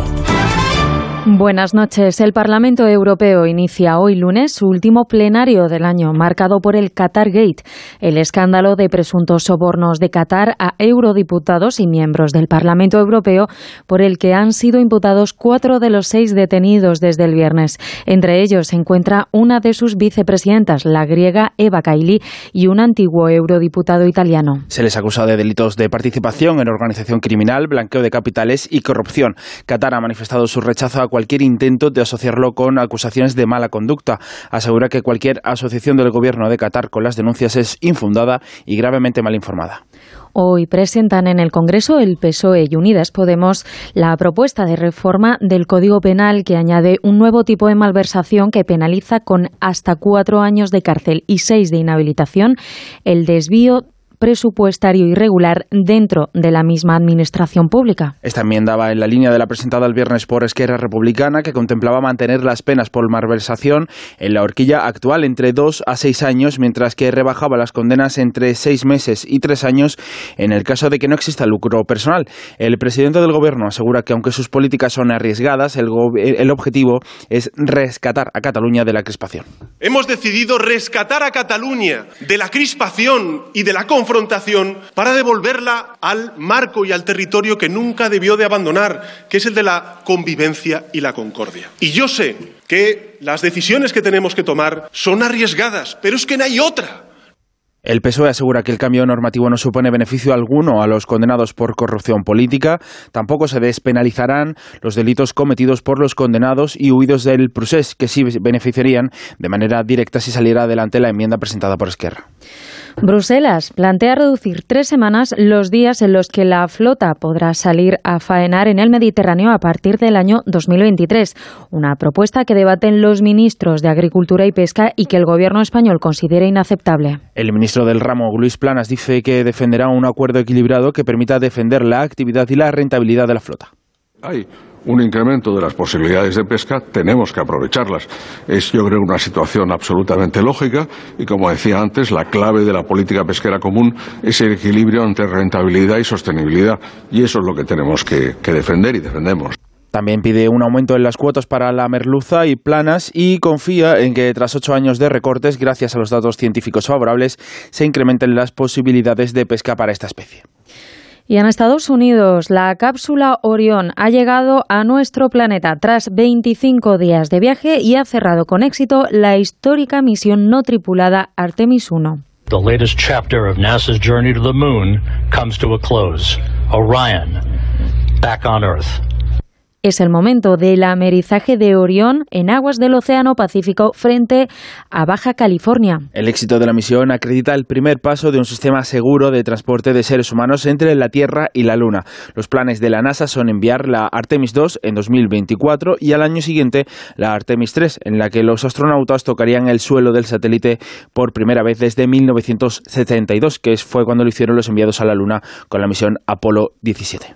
Buenas noches. El Parlamento Europeo inicia hoy lunes su último plenario del año, marcado por el Qatar Gate, el escándalo de presuntos sobornos de Qatar a eurodiputados y miembros del Parlamento Europeo, por el que han sido imputados cuatro de los seis detenidos desde el viernes. Entre ellos se encuentra una de sus vicepresidentas, la griega Eva Kaili, y un antiguo eurodiputado italiano. Se les acusa de delitos de participación en organización criminal, blanqueo de capitales y corrupción. Qatar ha manifestado su rechazo a cualquier intento de asociarlo con acusaciones de mala conducta. Asegura que cualquier asociación del gobierno de Qatar con las denuncias es infundada y gravemente mal informada. Hoy presentan en el Congreso el PSOE y Unidas Podemos la propuesta de reforma del Código Penal que añade un nuevo tipo de malversación que penaliza con hasta cuatro años de cárcel y seis de inhabilitación el desvío presupuestario irregular dentro de la misma administración pública. Esta enmienda va en la línea de la presentada el viernes por Esquerra Republicana, que contemplaba mantener las penas por malversación en la horquilla actual entre dos a seis años, mientras que rebajaba las condenas entre seis meses y tres años en el caso de que no exista lucro personal. El presidente del Gobierno asegura que aunque sus políticas son arriesgadas, el, el objetivo es rescatar a Cataluña de la crispación. Hemos decidido rescatar a Cataluña de la crispación y de la confrontación confrontación para devolverla al marco y al territorio que nunca debió de abandonar, que es el de la convivencia y la concordia. Y yo sé que las decisiones que tenemos que tomar son arriesgadas, pero es que no hay otra. El PSOE asegura que el cambio normativo no supone beneficio alguno a los condenados por corrupción política. Tampoco se despenalizarán los delitos cometidos por los condenados y huidos del procés, que sí beneficiarían de manera directa si saliera adelante la enmienda presentada por Esquerra. Bruselas plantea reducir tres semanas los días en los que la flota podrá salir a faenar en el Mediterráneo a partir del año 2023. Una propuesta que debaten los ministros de Agricultura y Pesca y que el Gobierno español considera inaceptable. El ministro del ramo, Luis Planas, dice que defenderá un acuerdo equilibrado que permita defender la actividad y la rentabilidad de la flota. Hay un incremento de las posibilidades de pesca, tenemos que aprovecharlas. Es, yo creo, una situación absolutamente lógica y, como decía antes, la clave de la política pesquera común es el equilibrio entre rentabilidad y sostenibilidad. Y eso es lo que tenemos que, que defender y defendemos. También pide un aumento en las cuotas para la merluza y planas y confía en que tras ocho años de recortes, gracias a los datos científicos favorables, se incrementen las posibilidades de pesca para esta especie. Y en Estados Unidos, la cápsula Orión ha llegado a nuestro planeta tras 25 días de viaje y ha cerrado con éxito la histórica misión no tripulada Artemis 1. The latest chapter of NASA's journey to the moon comes to a close. Orion, back on Earth. Es el momento del amerizaje de Orión en aguas del Océano Pacífico frente a Baja California. El éxito de la misión acredita el primer paso de un sistema seguro de transporte de seres humanos entre la Tierra y la Luna. Los planes de la NASA son enviar la Artemis 2 en 2024 y al año siguiente la Artemis 3, en la que los astronautas tocarían el suelo del satélite por primera vez desde 1972, que fue cuando lo hicieron los enviados a la Luna con la misión Apolo 17.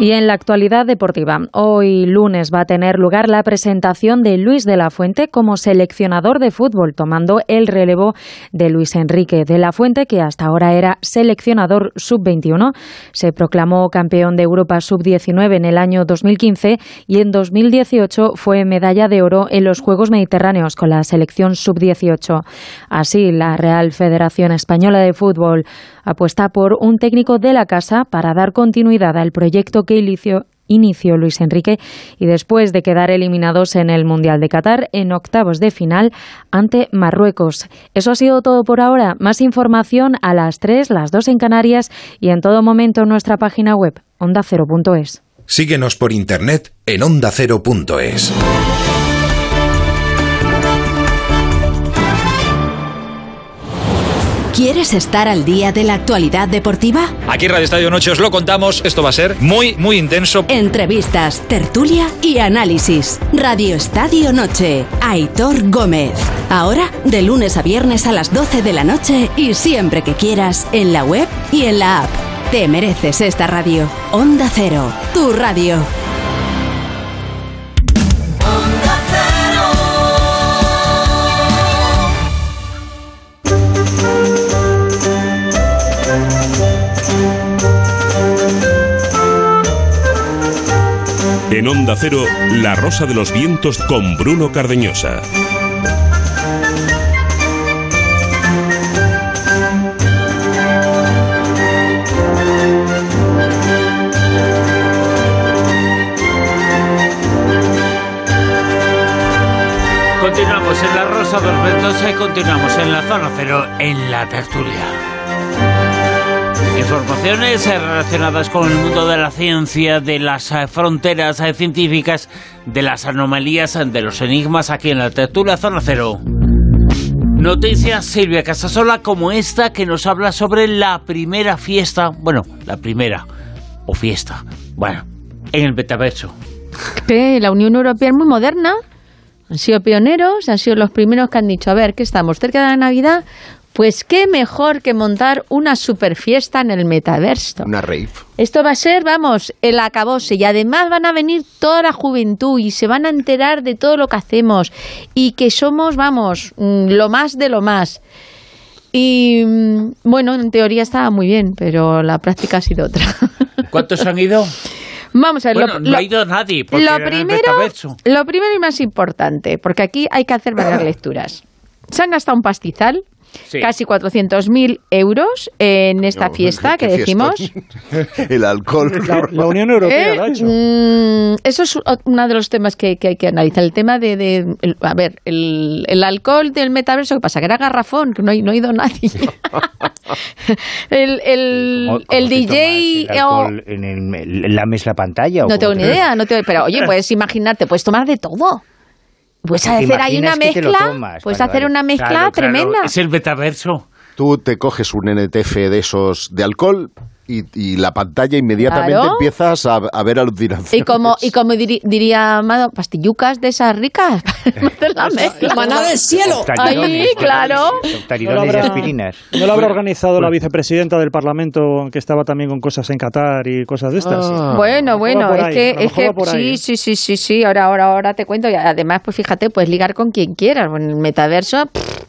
Y en la actualidad deportiva, hoy lunes va a tener lugar la presentación de Luis de la Fuente como seleccionador de fútbol, tomando el relevo de Luis Enrique de la Fuente, que hasta ahora era seleccionador sub-21. Se proclamó campeón de Europa sub-19 en el año 2015 y en 2018 fue medalla de oro en los Juegos Mediterráneos con la selección sub-18. Así, la Real Federación Española de Fútbol apuesta por un técnico de la casa para dar continuidad al proyecto que inició, Luis Enrique y después de quedar eliminados en el Mundial de Qatar en octavos de final ante Marruecos. Eso ha sido todo por ahora. Más información a las 3, las 2 en Canarias y en todo momento en nuestra página web ondacero.es. Síguenos por internet en ondacero.es. ¿Quieres estar al día de la actualidad deportiva? Aquí Radio Estadio Noche os lo contamos, esto va a ser muy, muy intenso. Entrevistas, tertulia y análisis. Radio Estadio Noche, Aitor Gómez. Ahora, de lunes a viernes a las 12 de la noche y siempre que quieras, en la web y en la app. Te mereces esta radio. Onda Cero, tu radio. En Onda Cero, La Rosa de los Vientos con Bruno Cardeñosa. Continuamos en La Rosa de los Vientos y continuamos en la zona cero en la tertulia. Informaciones eh, relacionadas con el mundo de la ciencia, de las eh, fronteras eh, científicas, de las anomalías, de los enigmas aquí en la tertulia Zona Cero. Noticias Silvia Casasola como esta que nos habla sobre la primera fiesta, bueno, la primera, o fiesta, bueno, en el metaverso. Que la Unión Europea es muy moderna, han sido pioneros, han sido los primeros que han dicho, a ver, ¿qué estamos? ¿Cerca de la Navidad? Pues qué mejor que montar una super fiesta en el metaverso. Una rave. Esto va a ser, vamos, el acabose. Y además van a venir toda la juventud y se van a enterar de todo lo que hacemos. Y que somos, vamos, mm, lo más de lo más. Y mm, bueno, en teoría estaba muy bien, pero la práctica ha sido otra. <laughs> ¿Cuántos han ido? Vamos a ver, bueno, no ha ido nadie. Porque lo, primero, lo primero y más importante, porque aquí hay que hacer varias <coughs> lecturas. Se han gastado un pastizal, Sí. casi 400.000 euros en esta <laughs> No, fiesta que decimos. <laughs> El alcohol. <laughs> La, la Unión Europea ¿Eh? lo ha hecho. Mm, eso es uno de los temas que, que hay que analizar. El tema de, de- el- a ver, el, el alcohol del metaverso, ¿qué pasa? Que era garrafón, que no, ha- no ha ido nadie. el el, ¿Cómo- cómo el DJ el o- alcohol en el- ¿Lames la pantalla? o no tengo ni te- idea, no tengo- pero oye, puedes imaginarte, puedes tomar de todo. Puedes ¿Te hacer ahí una mezcla, tomas? puedes Vale, hacer vale. una mezcla Claro, claro, tremenda. Es el metaverso. Tú te coges un NTF de esos de alcohol y, y la pantalla inmediatamente Claro. empiezas a, a ver alucinaciones. Y como, y como diri- diría Amado, pastillucas de esas ricas. <laughs> Maná del cielo. Ahí, claro. Y aspirinas. ¿No lo habrá organizado la vicepresidenta del Parlamento que estaba también con cosas en Qatar y cosas de estas? Ah. Bueno, bueno, es ahí, que, es que sí, ¿eh? sí, sí, sí, sí, ahora, ahora, ahora te cuento. Y además, pues fíjate, puedes ligar con quien quieras. En el metaverso, pff,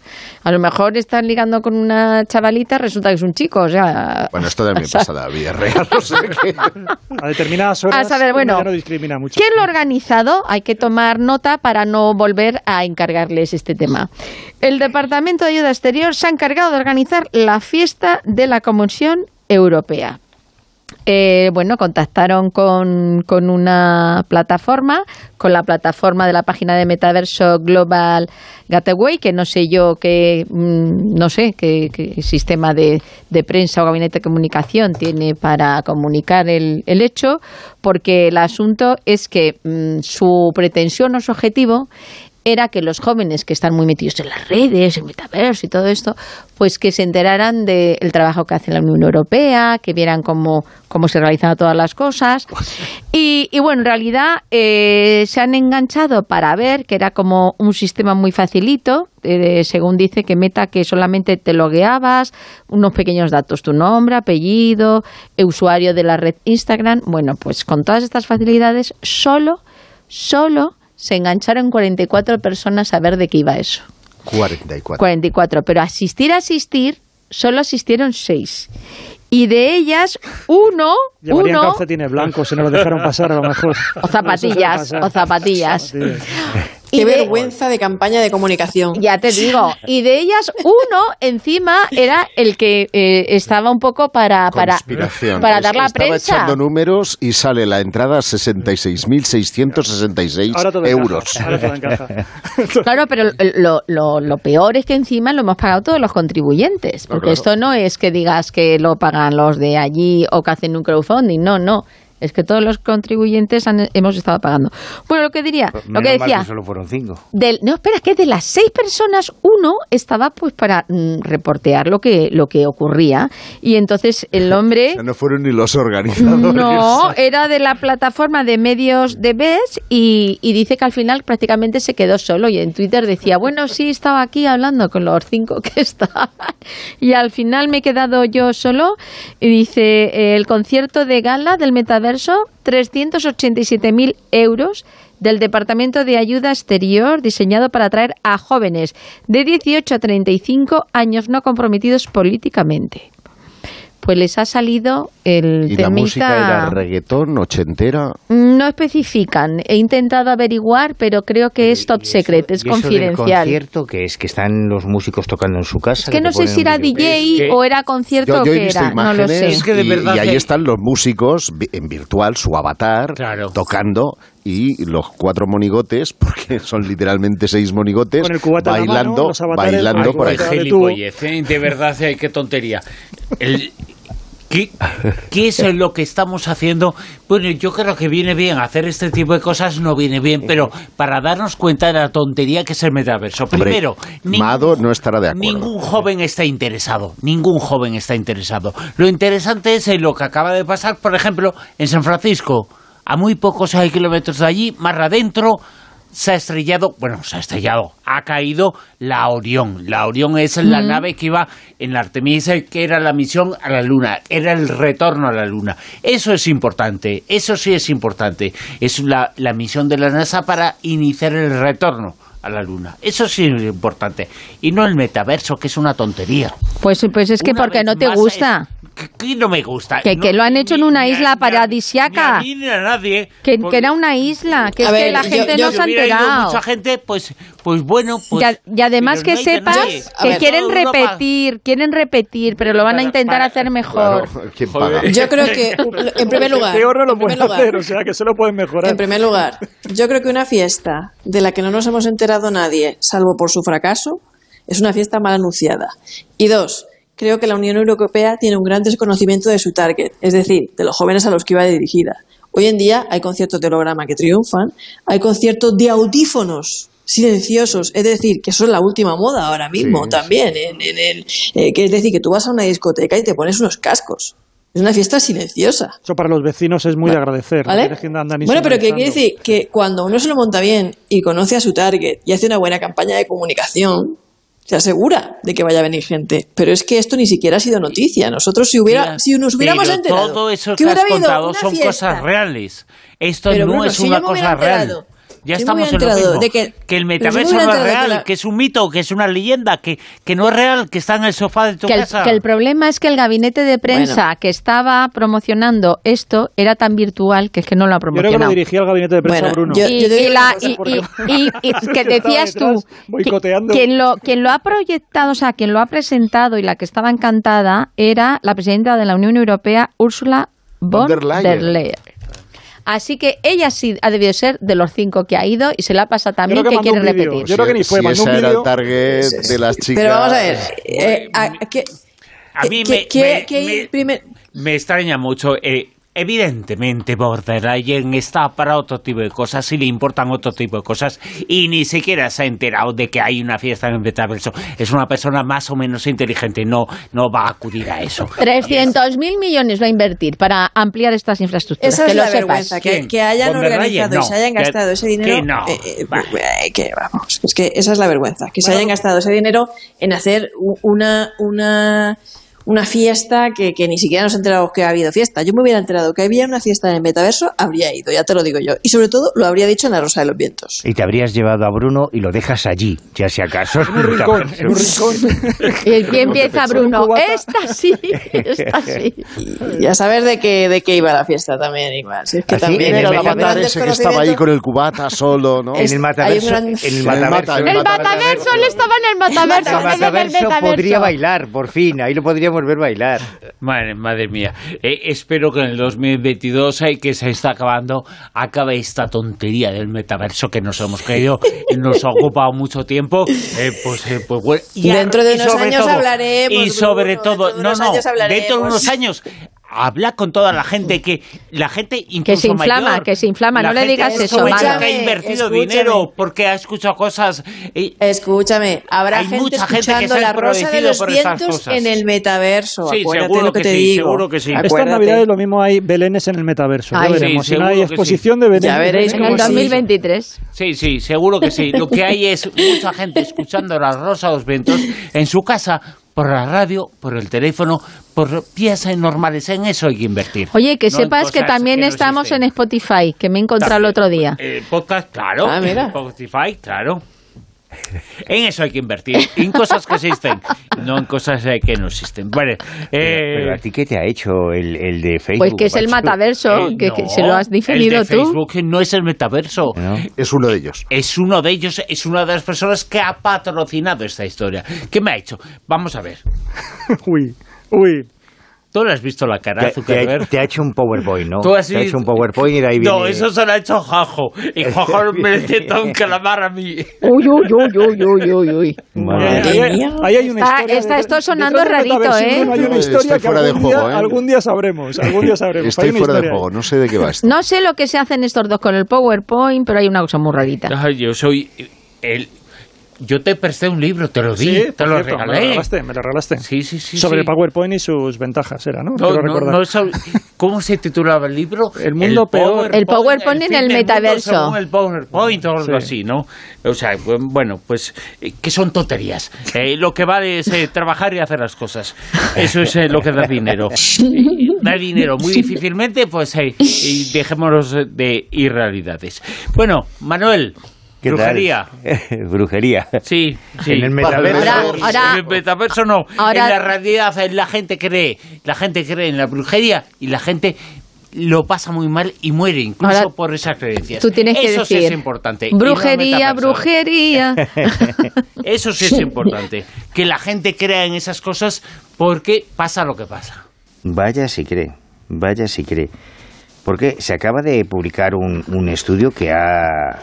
a lo mejor estás ligando con una chavalita, resulta que es un chico, o sea... Bueno, esto también <laughs> pasa en la vida real, no sé qué. A determinadas horas A saber, bueno, ya no discrimina mucho. ¿Quién lo ha organizado? Hay que tomar nota para no volver a encargarles este tema. El Departamento de Ayuda Exterior se ha encargado de organizar la fiesta de la Comisión Europea. Eh, bueno, contactaron con, con una plataforma, con la plataforma de la página de metaverso Global Gateway, que no sé yo qué, mm, no sé qué, sistema de, de prensa o gabinete de comunicación tiene para comunicar el, el hecho, porque el asunto es que mm, su pretensión o su objetivo era que los jóvenes que están muy metidos en las redes, en metaverso y todo esto, pues que se enteraran del trabajo que hace la Unión Europea, que vieran cómo, cómo se realizan todas las cosas. <laughs> Y, y bueno, en realidad eh, se han enganchado para ver que era como un sistema muy facilito, eh, según dice que Meta que solamente te logueabas, unos pequeños datos, tu nombre, apellido, eh, usuario de la red Instagram. Bueno, pues con todas estas facilidades, solo, solo se engancharon 44 personas a ver de qué iba eso. 44. 44, pero asistir, asistir, solo asistieron 6. Y de ellas, uno, Llevarían uno, calcetines blancos si no los dejaron pasar a lo mejor. o zapatillas, o zapatillas. <laughs> Qué Y vergüenza de campaña de comunicación. Ya te digo. Y de ellas, uno encima era el que eh, estaba un poco para, para, para dar la Estaba prensa. echando números y sale la entrada a 66.666 Ahora todo encaja, euros. ahora todo encaja. <laughs> Claro, pero lo, lo, lo peor es que encima lo hemos pagado todos los contribuyentes. Porque claro. esto no es que digas que lo pagan los de allí o que hacen un crowdfunding. No, no. Es que todos los contribuyentes han- hemos estado pagando. Bueno, lo que diría, lo que Menos mal decía. solo fueron cinco. Del, no, espera, es que de las seis personas, uno estaba pues para mm, reportear lo que, lo que ocurría. Y entonces el <laughs> hombre... Ya no fueron ni los organizadores. No, era de la plataforma de medios de BES y, y dice que al final prácticamente se quedó solo y en Twitter decía, bueno, sí, estaba aquí hablando con los cinco que <laughs> estaban y al final me he quedado yo solo y dice, el concierto de gala del metaverso, 387.000 euros del Departamento de Ayuda Exterior diseñado para atraer a jóvenes de 18 a 35 años no comprometidos políticamente. Pues les ha salido el Y la temita- música era reggaetón, ochentera. no especifican. He intentado averiguar, pero creo que es top secret, es ¿Y eso del confidencial. concierto que es? ¿Que están los músicos tocando en su casa? Es que no sé si era? DJ o era concierto Yo, o yo he qué era, no lo sé. Es que de y- verdad y, ahí que- están los músicos en virtual, su avatar, Claro. tocando y los cuatro monigotes, <laughs> porque son literalmente seis monigotes, Con el cubata en la mano, bailando, los avatares, bailando con por el ahí. ¿eh? de verdad, eh, qué tontería. El- ¿Qué, ¿Qué es lo que estamos haciendo? Bueno, yo creo que viene bien hacer este tipo de cosas, no viene bien, pero para darnos cuenta de la tontería que es el metaverso. Hombre, Primero, ningún- Mado no estará de acuerdo. Ningún joven está interesado, ningún joven está interesado. Lo interesante es lo que acaba de pasar, por ejemplo, en San Francisco. A muy pocos kilómetros de allí, más adentro, se ha estrellado, bueno, se ha estrellado, ha caído la Orión. La Orión es la nave que iba en la Artemisa, que era la misión a la Luna, era el retorno a la Luna. Eso es importante, eso sí es importante. Es la, la misión de la NASA para iniciar el retorno a la Luna. Eso sí es importante. Y no el metaverso, que es una tontería. Pues, pues es que Una porque no te gusta. es- que, que no me gusta. Que, No, que lo han hecho en una ni isla paradisiaca. Ni a mí ni a nadie. Que, Porque que era una isla, que es que ver, la yo- gente yo- no si se ha enterado. mucha gente, pues, pues bueno. Pues, y, a- y además que no sepas nadie. Que ver, quieren repetir, quieren repetir, pero lo van a intentar para- hacer mejor. Claro, ¿quién Joder. paga? Yo creo que, <laughs> en primer lugar, Peor no lo en primer pueden lugar, hacer, o sea que solo pueden mejorar. En primer lugar, yo creo que una fiesta de la que no nos hemos enterado nadie, salvo por su fracaso, es una fiesta mal anunciada. Y dos, creo que la Unión Europea tiene un gran desconocimiento de su target, es decir, de los jóvenes a los que iba dirigida. Hoy en día hay conciertos de holograma que triunfan, hay conciertos de audífonos silenciosos, es decir, que eso es la última moda ahora mismo Sí, también, en, en el, eh, que es decir, que tú vas a una discoteca y te pones unos cascos Es una fiesta silenciosa. Eso para los vecinos es muy de agradecer. ¿Vale? no Bueno, pero que quiere decir que cuando uno se lo monta bien y conoce a su target y hace una buena campaña de comunicación, se asegura de que vaya a venir gente. Pero es que esto ni siquiera ha sido noticia. Nosotros, si hubiera, Mira, si nos hubiéramos pero enterado todo eso que has contado son fiesta, cosas reales. Esto Pero, no Bruno, es si una cosa real. Ya yo estamos en lo mismo. de que- que el yo metaverso no es real, la- que es un mito, que es una leyenda, que, que no es real, que está en el sofá de tu Que el, casa. que el problema es que el gabinete de prensa Bueno. que estaba promocionando esto era tan virtual que es que no lo ha Yo creo que promocionado. lo dirigía al gabinete de prensa, Bruno. y, y la- y- y- <laughs> y- y que decías tú, quien lo, quien lo ha proyectado, o sea, quien lo ha presentado y la que estaba encantada era la presidenta de la Unión Europea, Ursula von der Leyen. Así que ella sí ha debido ser de los cinco que ha ido y se la pasa también que, que quiere repetir. Yo creo que ni fue, si mandó un era el vídeo. target de las chicas. Pero vamos a ver. eh, a- ¿qué- A mí qué- me, qué- me- qué- me- primer- me extraña mucho. eh, evidentemente, Borderline está para otro tipo de cosas y le importan otro tipo de cosas y ni siquiera se ha enterado de que hay una fiesta en el metaverso. Es una persona más o menos inteligente, no, no va a acudir a eso. 300 mil millones va a invertir para ampliar estas infraestructuras. Esa que es lo la sepas. vergüenza, que, que hayan organizado y se hayan Que- gastado ese dinero. que no. eh, eh, eh, que vamos, es que esa es la vergüenza, que se hayan gastado ese dinero en hacer una, una, una fiesta que, que ni siquiera nos enteramos que ha habido fiesta. Yo me hubiera enterado que había una fiesta en el metaverso, habría ido, ya te lo digo yo. Y sobre todo lo habría dicho en la Rosa de los Vientos. Y te habrías llevado a Bruno y lo dejas allí, ya si acaso. En un rincón, en un rincón. <laughs> Y el que empieza Bruno, esta sí, esta sí. Y ya sabes de qué, de qué iba la fiesta también, igual. Si es que Así, también en el era el la avatar ese que estaba ahí con el cubata solo, ¿no? En el mataverso, gran- en el mataverso, mata- El mataverso, él estaba en el mataverso. el en el mataverso metaverso. podría bailar, por fin, ahí lo podríamos ver bailar. Madre, madre mía. Eh, espero que en el 2022, eh, que se está acabando, acabe esta tontería del metaverso que nos hemos creído y nos ha ocupado mucho tiempo. Eh, pues, eh, pues bueno. Y dentro de unos años hablaremos, Y sobre todo, no, no, dentro de unos años. Habla con toda la gente que la gente incluso Que se inflama, mayor, que se inflama, la no le gente digas que eso, ha malo. invertido Escúchame. dinero porque ha escuchado cosas eh, Escúchame, habrá Hay gente mucha gente que escuchando se ha la rosa de los vientos cosas. en el metaverso. Sí, Acuérdate seguro lo que, que te sí, digo. seguro que sí. Estas navidades lo mismo hay belenes en el metaverso. Ay, ya sí, veremos. si no hay que exposición de belenes. Ya veréis En el cómo sí. 2023. Sí, sí, seguro que sí. Lo que hay es mucha gente escuchando la Rosa de los Vientos en su casa, por la radio, por el teléfono, por piezas normales. En eso hay que invertir. Oye, que No sepas que también no estamos existen. en Spotify, que me he encontrado el otro día. Eh, podcast, claro. Ah, mira. Spotify, claro. <laughs> En eso hay que invertir, en cosas que existen, no en cosas eh, que no existen. Bueno, eh, Pero a ti qué te ha hecho el, el de Facebook? Pues que es el macho? mataverso, eh, que, no, que se lo has definido el de tú. Facebook no es el metaverso. ¿No? Es uno de ellos. Es uno de ellos, es una de las personas que ha patrocinado esta historia. ¿Qué me ha hecho? Vamos a ver. <laughs> Uy, uy. ¿Tú le has visto la cara, Te, te ha, Zuckerberg? te ha hecho un PowerPoint, ¿no? <laughs> Tú has te ha hecho visto- un PowerPoint y de ahí viene... No, eso se lo ha hecho Jajo. Y Jajo <laughs> me intenta un calamar a mí. Uy, uy, uy, uy, uy, uy, uy. Madre Ahí, mía. hay- ahí hay una Está- historia. está esto sonando rarito, ¿eh? Hay una Estoy historia que fuera de juego, día, ¿eh? algún día sabremos. <laughs> Algún día sabremos. Estoy Hay fuera de juego, no sé de qué va esto. No sé lo que se hacen estos dos con el PowerPoint, pero hay una cosa muy rarita. Ay, yo soy el... Yo te presté un libro, te lo di, Sí, te lo cierto, Me lo regalé. regalaste, me lo regalaste. Sí, sí, sí. Sobre sí. el PowerPoint y sus ventajas, era, ¿no? No, no, no, eso- ¿Cómo se titulaba el libro? El mundo peor. El PowerPoint en el mundo metaverso. según el PowerPoint o algo Sí. así, ¿no? O sea, bu- bueno, pues eh, que son tonterías. <laughs> Eh, lo que vale es eh, trabajar y hacer las cosas. Eso es eh, lo que da dinero. <laughs> Da dinero muy difícilmente, pues eh, dejémonos de irrealidades. Bueno, Manuel. Brujería. <laughs> Brujería. Sí, sí. En el metaverso. Ahora- ahora- en el metaverso no. ahora- en la realidad la gente cree, la gente cree en la brujería y la gente lo pasa muy mal y muere incluso Ahora, por esas creencias. Tú tienes que Eso sí decir. es importante. no Brujería, brujería. <laughs> Eso sí es importante. Que la gente crea en esas cosas porque pasa lo que pasa. Vaya si cree, vaya si cree. Porque se acaba de publicar un, un estudio que ha...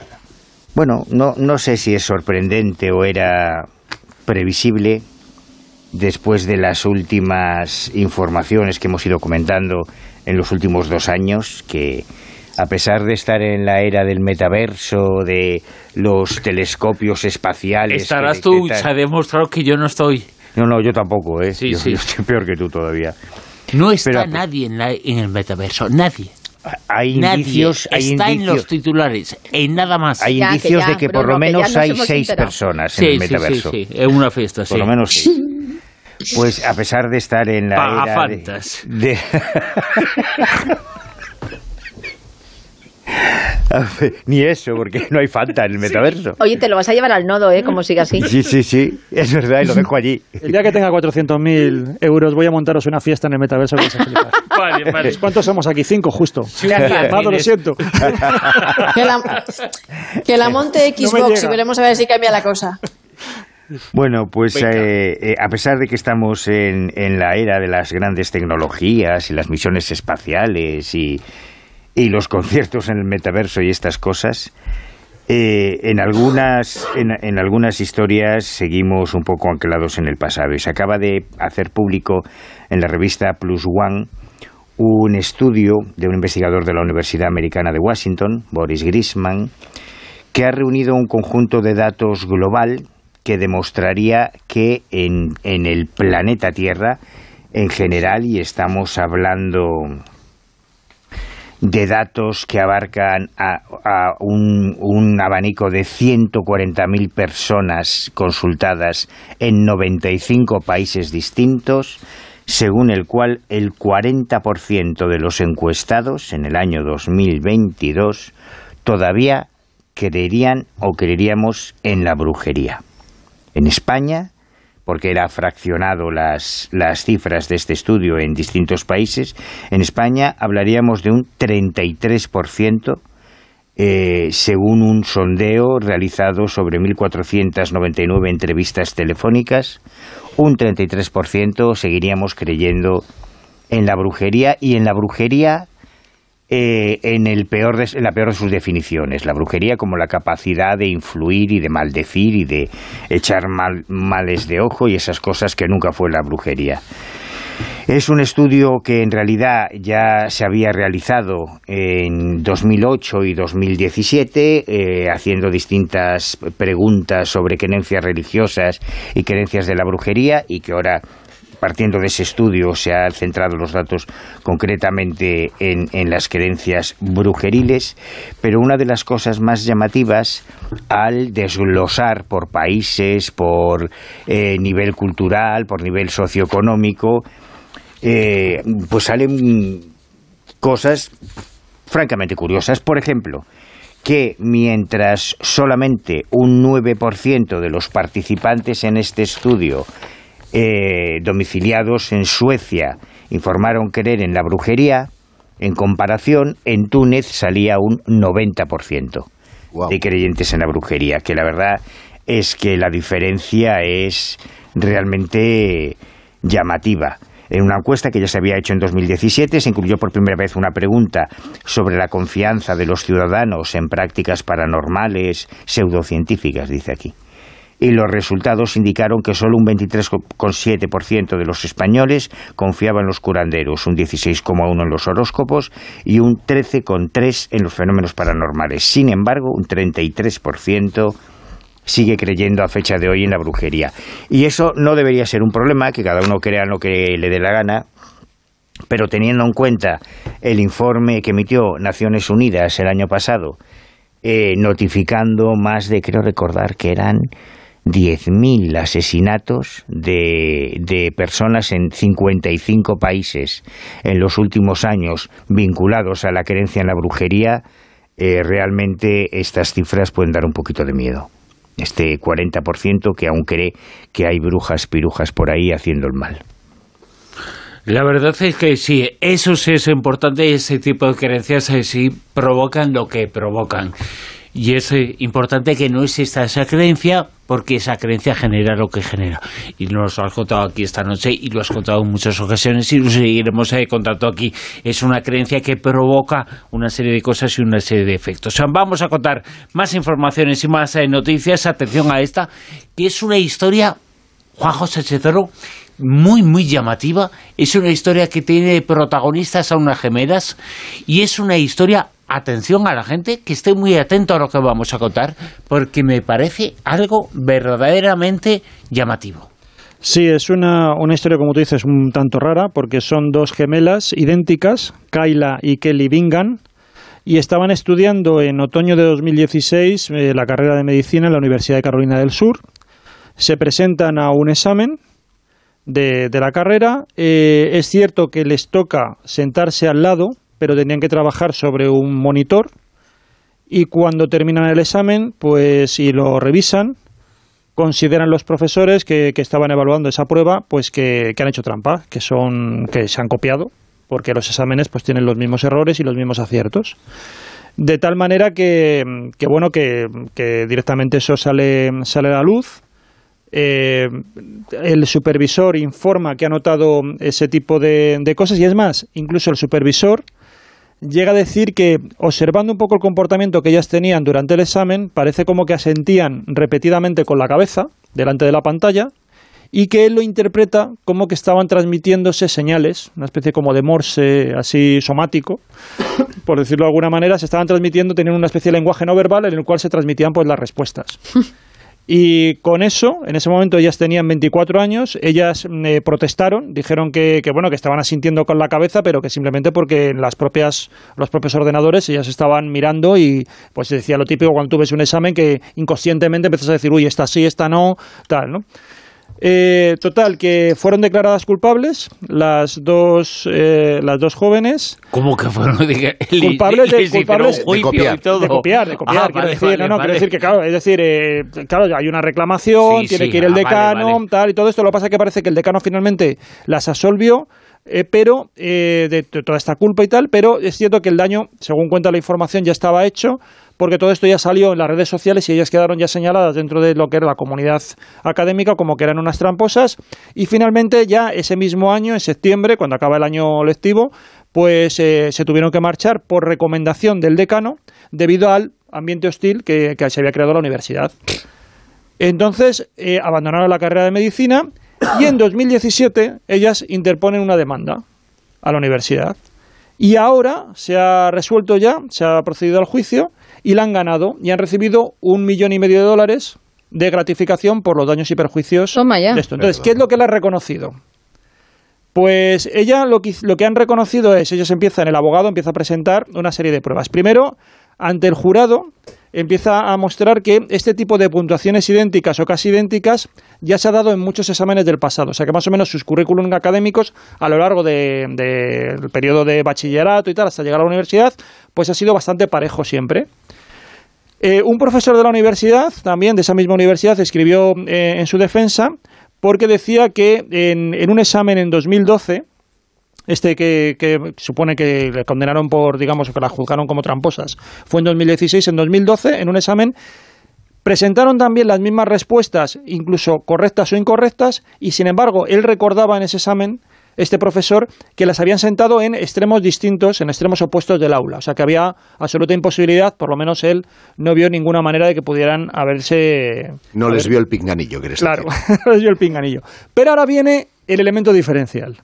Bueno, no, no sé si es sorprendente o era previsible después de las últimas informaciones que hemos ido comentando en los últimos dos años, que a pesar de estar en la era del metaverso, de los telescopios espaciales... Estarás tú, se ha demostrado que yo no estoy. no, no, yo tampoco, ¿eh? Sí, yo, sí. yo <laughs> estoy peor que tú todavía. No está nadie en, la- en el metaverso, nadie. Hay Nadie. indicios, hay está en indicios. los titulares, en nada más. Hay indicios de que por lo menos hay seis personas en Sí, el sí, sí, metaverso. sí, es una fiesta, sí. Por lo menos sí. Pues a pesar de estar en la era de, de- <laughs> <laughs> Ni eso, porque no hay Fanta en el metaverso. Oye, te lo vas a llevar al nodo, ¿eh? Como siga así. Sí, sí, sí, es verdad, y lo dejo allí. El día que tenga 400.000 euros voy a montaros una fiesta en el metaverso que. <laughs> Vale, vale. ¿Cuántos somos aquí? Cinco, justo. Gracias. Amado, lo siento. <laughs> Que la, que la monte No Xbox y veremos a ver si cambia la cosa. Bueno, pues eh, eh, a pesar de que estamos en, en la era de las grandes tecnologías y las misiones espaciales y, y los conciertos en el metaverso y estas cosas, eh, en, algunas, en, en algunas historias seguimos un poco anclados en el pasado. Y se acaba de hacer público en la revista Plus One un estudio de un investigador de la Universidad Americana de Washington, Boris Grisman, que ha reunido un conjunto de datos global que demostraría que en, en el planeta Tierra, en general, y estamos hablando de datos que abarcan a, a un, un abanico de 140.000 personas consultadas en 95 países distintos, según el cual el 40% de los encuestados en el año 2022 todavía creerían o creeríamos en la brujería. En España, porque era fraccionado las, las cifras de este estudio en distintos países, en España hablaríamos de un 33%, eh, según un sondeo realizado sobre 1.499 entrevistas telefónicas, un 33% seguiríamos creyendo en la brujería y en la brujería eh, en, el peor de, la peor de sus definiciones. La brujería como la capacidad de influir y de maldecir y de echar mal- males de ojo y esas cosas que nunca fue la brujería. Es un estudio que en realidad ya se había realizado en 2008 y 2017, eh, haciendo distintas preguntas sobre creencias religiosas y creencias de la brujería, y que ahora, partiendo de ese estudio, se han centrado los datos concretamente en, en las creencias brujeriles. Pero una de las cosas más llamativas al desglosar por países, por eh, nivel cultural, por nivel socioeconómico, eh, pues salen cosas francamente curiosas. Por ejemplo, que mientras solamente un 9% de los participantes en este estudio eh, domiciliados en Suecia informaron creer en la brujería, en comparación, en Túnez salía un 90% de creyentes en la brujería, que la verdad es que la diferencia es realmente llamativa. En una encuesta que ya se había hecho en 2017 se incluyó por primera vez una pregunta sobre la confianza de los ciudadanos en prácticas paranormales, pseudocientíficas, dice aquí. Y los resultados indicaron que solo un 23,7% de los españoles confiaban en los curanderos, un 16,1% en los horóscopos y un 13,3% en los fenómenos paranormales. Sin embargo, un 33% sigue creyendo a fecha de hoy en la brujería. Y eso no debería ser un problema, que cada uno crea lo que le dé la gana, pero teniendo en cuenta el informe que emitió Naciones Unidas el año pasado, eh, notificando más de, creo recordar que eran 10.000 asesinatos de, de personas en 55 países en los últimos años vinculados a la creencia en la brujería, eh, realmente estas cifras pueden dar un poquito de miedo este 40% que aún cree que hay brujas, pirujas por ahí haciendo el mal. La verdad es que sí, eso sí es importante, ese tipo de creencias eh, sí provocan lo que provocan. Y es eh, importante que no exista esa creencia porque esa creencia genera lo que genera. Y nos lo has contado aquí esta noche y lo has contado en muchas ocasiones y lo seguiremos eh, contando aquí. Es una creencia que provoca una serie de cosas y una serie de efectos. O sea, vamos a contar más informaciones y más eh, noticias. Atención a esta, que es una historia, Juan José Chezoro, muy, muy llamativa. Es una historia que tiene protagonistas a unas gemelas y es una historia, atención a la gente, que esté muy atento a lo que vamos a contar, porque me parece algo verdaderamente llamativo. Sí, es una, una historia, como tú dices, un tanto rara, porque son dos gemelas idénticas, Kyla y Kelly Bingham, y estaban estudiando en otoño de 2016 eh, la carrera de medicina en la Universidad de Carolina del Sur. Se presentan a un examen de, de la carrera. Eh, es cierto que les toca sentarse al lado, pero tenían que trabajar sobre un monitor. Y cuando terminan el examen, pues si lo revisan, consideran los profesores que, que estaban evaluando esa prueba, pues que, han hecho trampa, que son que se han copiado, porque los exámenes pues tienen los mismos errores y los mismos aciertos. De tal manera que, que bueno, que directamente eso sale, sale a la luz. Eh, el supervisor informa que ha notado ese tipo de, de cosas y es más, incluso el supervisor llega a decir que observando un poco el comportamiento que ellas tenían durante el examen, parece como que asentían repetidamente con la cabeza delante de la pantalla y que él lo interpreta como que estaban transmitiéndose señales, una especie como de morse así somático, <coughs> por decirlo de alguna manera, se estaban transmitiendo, tenían una especie de lenguaje no verbal en el cual se transmitían pues las respuestas. Y con eso, en ese momento ellas tenían 24 años, ellas eh, protestaron, dijeron que, que, bueno que estaban asintiendo con la cabeza, pero que simplemente porque las propias los propios ordenadores ellas estaban mirando y pues decía lo típico cuando tú ves un examen que inconscientemente empiezas a decir, uy, esta sí, esta no, tal, ¿no? Eh, total, que fueron declaradas culpables las dos, eh, las dos jóvenes. ¿Cómo que fueron <laughs> <laughs> culpables de, <laughs> culpables de, copiar. de copiar? De copiar, Ah, quiero vale, decir, vale, no, no, vale. quiero decir que claro, es decir, eh, claro, hay una reclamación, Sí, tiene sí, que ir el ah, decano, tal y todo esto. Lo que pasa es que parece que el decano finalmente las absolvió. Eh, pero eh, de, toda esta culpa y tal, pero es cierto que el daño, según cuenta la información, ya estaba hecho, porque todo esto ya salió en las redes sociales y ellas quedaron ya señaladas dentro de lo que era la comunidad académica como que eran unas tramposas y finalmente ya ese mismo año, en septiembre, cuando acaba el año lectivo, pues eh, se tuvieron que marchar por recomendación del decano debido al ambiente hostil que, que se había creado la universidad. Entonces eh, abandonaron la carrera de medicina y en 2017 ellas interponen una demanda a la universidad. Y ahora se ha resuelto ya, se ha procedido al juicio y la han ganado y han recibido un millón y medio de dólares de gratificación por los daños y perjuicios de esto. Entonces, ¿qué es lo que le ha reconocido? Pues ella lo que, lo que han reconocido es, ellos empiezan, el abogado empieza a presentar una serie de pruebas. Primero, ante el jurado, empieza a mostrar que este tipo de puntuaciones idénticas o casi idénticas ya se ha dado en muchos exámenes del pasado. O sea que más o menos sus currículum académicos a lo largo del de, del periodo de bachillerato y tal, hasta llegar a la universidad, pues ha sido bastante parejo siempre. Eh, un profesor de la universidad, también de esa misma universidad, escribió eh, en su defensa porque decía que en un examen en 2012, este que, que, supone que le condenaron por, digamos, que la juzgaron como tramposas, fue en 2016, en 2012, en un examen, presentaron también las mismas respuestas, incluso correctas o incorrectas, y sin embargo, él recordaba en ese examen, este profesor, que las habían sentado en extremos distintos, en extremos opuestos del aula. O sea que había absoluta imposibilidad, por lo menos él no vio ninguna manera de que pudieran haberse... No les vio el pinganillo, ¿quieres Claro, <laughs> decir? les dio el pinganillo. Pero ahora viene el elemento diferencial.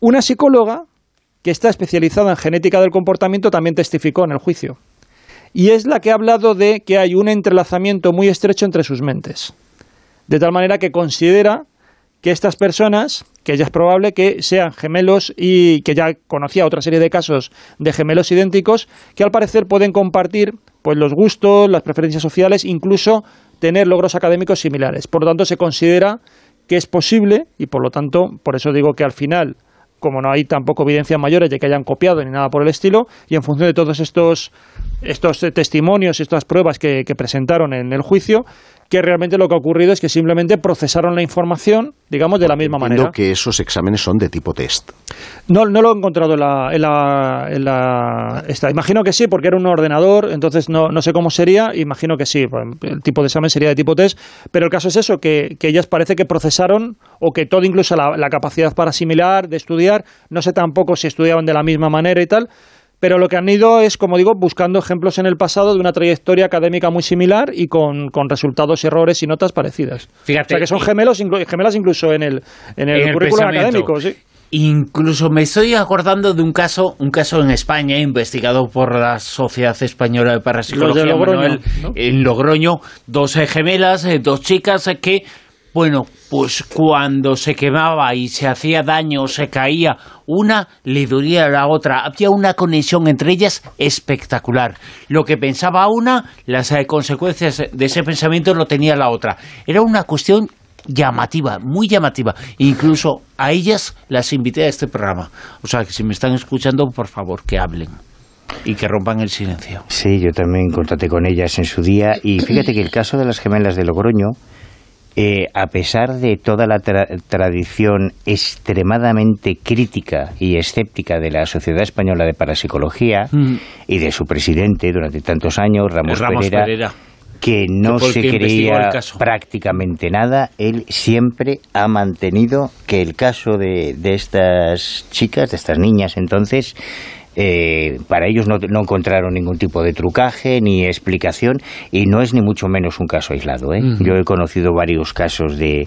Una psicóloga que está especializada en genética del comportamiento también testificó en el juicio. Y es la que ha hablado de que hay un entrelazamiento muy estrecho entre sus mentes. De tal manera que considera que estas personas, que ya es probable que sean gemelos y que ya conocía otra serie de casos de gemelos idénticos, que al parecer pueden compartir pues los gustos, las preferencias sociales, incluso tener logros académicos similares. Por lo tanto, se considera que es posible y por lo tanto, por eso digo que al final como no hay tampoco evidencias mayores de que hayan copiado ni nada por el estilo, y en función de todos estos, estos testimonios y estas pruebas que, que presentaron en el juicio, que realmente lo que ha ocurrido es que simplemente procesaron la información, digamos, de la misma Entiendo manera. que esos exámenes son de tipo test. No, no lo he encontrado en la, en la, en la- esta. Imagino que sí, porque era un ordenador, entonces no, no sé cómo sería. Imagino que sí, pues, el tipo de examen sería de tipo test. Pero el caso es eso, que, que ellas parece que procesaron, o que todo, incluso la, la capacidad para asimilar, de estudiar, no sé tampoco si estudiaban de la misma manera y tal. Pero lo que han ido es, como digo, buscando ejemplos en el pasado de una trayectoria académica muy similar y con, con resultados, errores y notas parecidas. Fíjate, o sea que son gemelos, inclu- gemelas incluso en el, en el, En el currículum académico. Sí. Incluso me estoy acordando de un caso, un caso en España investigado por la Sociedad Española de Parapsicología Los de Logroño, Manuel, ¿no? en Logroño, dos eh, gemelas, eh, dos chicas eh, que Bueno, pues cuando se quemaba y se hacía daño o se caía una, le dolía a la otra. Había una conexión entre ellas espectacular. Lo que pensaba una, las eh, consecuencias de ese pensamiento lo tenía la otra. Era una cuestión llamativa, muy llamativa. Incluso a ellas las invité a este programa. O sea, que si me están escuchando, por favor, que hablen y que rompan el silencio. Sí, yo también contacté con ellas en su día y fíjate que el caso de las gemelas de Logroño, eh, a pesar de toda la tradición extremadamente crítica y escéptica de la Sociedad Española de Parapsicología mm. y de su presidente durante tantos años, Ramos, Pereira, que no se creía prácticamente nada, él siempre ha mantenido que el caso de, de estas chicas, de estas niñas entonces, eh, para ellos no, encontraron ningún tipo de trucaje ni explicación y no es ni mucho menos un caso aislado. ¿eh? Yo he conocido varios casos de,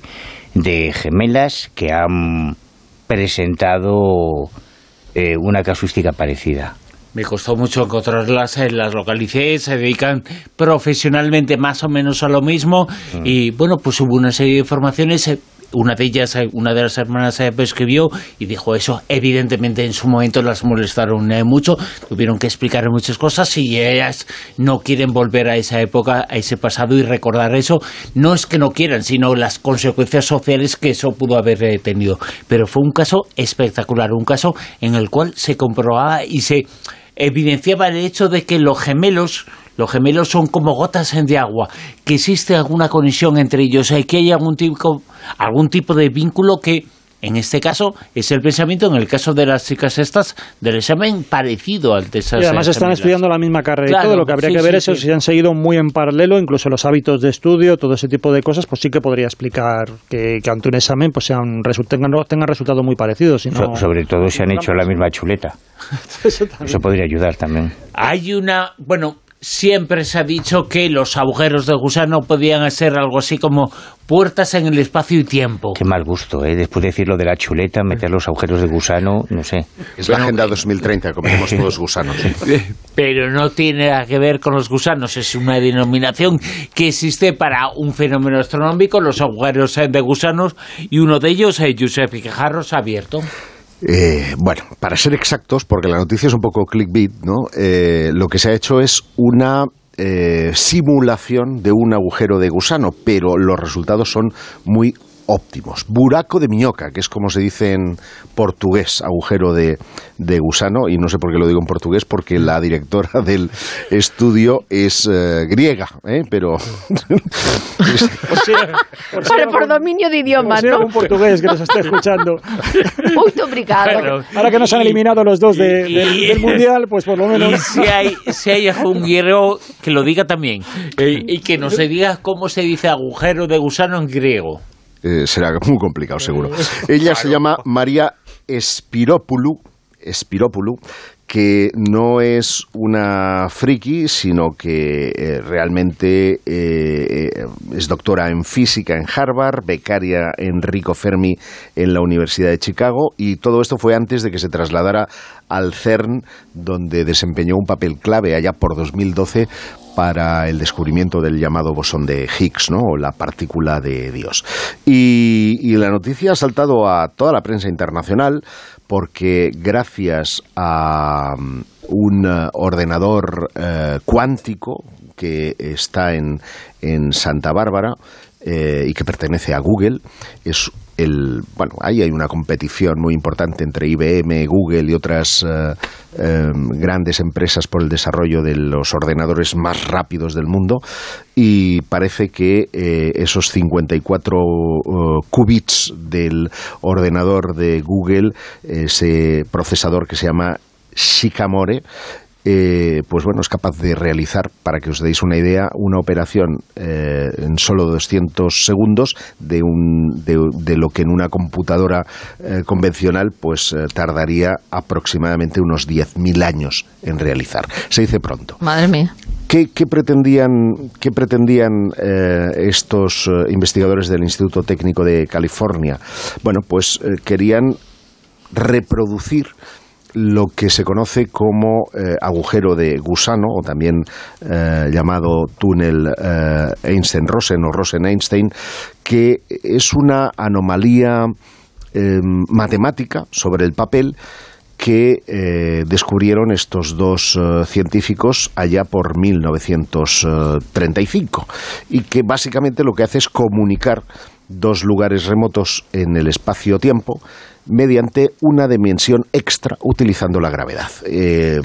de gemelas que han presentado eh, una casuística parecida. Me costó mucho encontrarlas, las localicé, se dedican profesionalmente más o menos a lo mismo mm. y bueno, pues hubo una serie de informaciones una de ellas, eh, una de las hermanas eh, escribió y dijo eso, evidentemente en su momento las molestaron eh, mucho, tuvieron que explicar muchas cosas y ellas no quieren volver a esa época, a ese pasado y recordar eso, no es que no quieran, sino las consecuencias sociales que eso pudo haber tenido. Pero fue un caso espectacular, un caso en el cual se comprobaba y se evidenciaba el hecho de que los gemelos los gemelos son como gotas de agua, que existe alguna conexión entre ellos, que hay algún tipo, algún tipo de vínculo que en este caso es el pensamiento, en el caso de las chicas estas, del examen parecido al de esas. Y además están estudiando la misma carrera y todo. Lo que habría que ver es si han seguido muy en paralelo, incluso los hábitos de estudio, todo ese tipo de cosas, pues sí que podría explicar que, ante un examen pues sean, tengan, tengan resultados muy parecidos. sobre todo si han hecho la misma chuleta. <laughs> Eso, Eso podría ayudar también. Hay una. Bueno, siempre se ha dicho que los agujeros de gusano podían ser algo así como puertas en el espacio y tiempo. Qué mal gusto, ¿eh? Después de decir lo de la chuleta, meter los agujeros de gusano, no sé. Es la Agenda 2030, comemos todos gusanos. <laughs> Pero no tiene nada que ver con los gusanos, es una denominación que existe para un fenómeno astronómico, los agujeros de gusanos, y uno de ellos, eh, Giuseppe Quejarros, ha abierto. Eh, bueno, para ser exactos, porque la noticia es un poco clickbait, ¿no? Eh, lo que se ha hecho es una eh, simulación de un agujero de gusano, pero los resultados son muy óptimos. Buraco de miñoca, que es como se dice en portugués, agujero de, gusano, y no sé por qué lo digo en portugués, porque la directora <laughs> del estudio es eh, griega, ¿eh? pero... <laughs> por, dominio de idiomas, ¿no? un portugués que nos esté escuchando. <laughs> Muy complicado. Ahora que nos han eliminado los dos del, Mundial, pues por lo menos... Y si hay, si hay un griego que lo diga también, y que nos diga cómo se dice agujero de gusano en griego. Eh, será <laughs> muy complicado seguro. Ella se llama María Espirópulu que no es una friki, sino que eh, realmente eh, es doctora en física en Harvard, becaria Enrico Fermi en la Universidad de Chicago, y todo esto fue antes de que se trasladara al CERN, donde desempeñó un papel clave allá por 2012 para el descubrimiento del llamado bosón de Higgs, ¿no? o la partícula de Dios. Y, la noticia ha saltado a toda la prensa internacional porque gracias a um, un uh, ordenador uh, cuántico que está en, en Santa Bárbara, eh, y que pertenece a Google, es el, bueno, ahí hay una competición muy importante entre IBM, Google y otras eh, em, grandes empresas por el desarrollo de los ordenadores más rápidos del mundo. Y parece que eh, esos 54 qubits del ordenador de Google, ese procesador que se llama Shikamore, eh, pues bueno, es capaz de realizar, para que os deis una idea, una operación eh, en solo 200 segundos de, un, de, lo que en una computadora eh, convencional pues tardaría aproximadamente unos 10.000 años en realizar. Se dice pronto. Madre mía. ¿Qué, pretendían, qué pretendían estos investigadores del Instituto Técnico de California? Bueno, pues querían reproducir lo que se conoce como eh, agujero de gusano, o también eh, llamado túnel eh, Einstein-Rosen o Rosen-Einstein, que es una anomalía matemática sobre el papel que descubrieron estos dos científicos allá por 1935 y que básicamente lo que hace es comunicar dos lugares remotos en el espacio-tiempo mediante una dimensión extra utilizando la gravedad. Eh,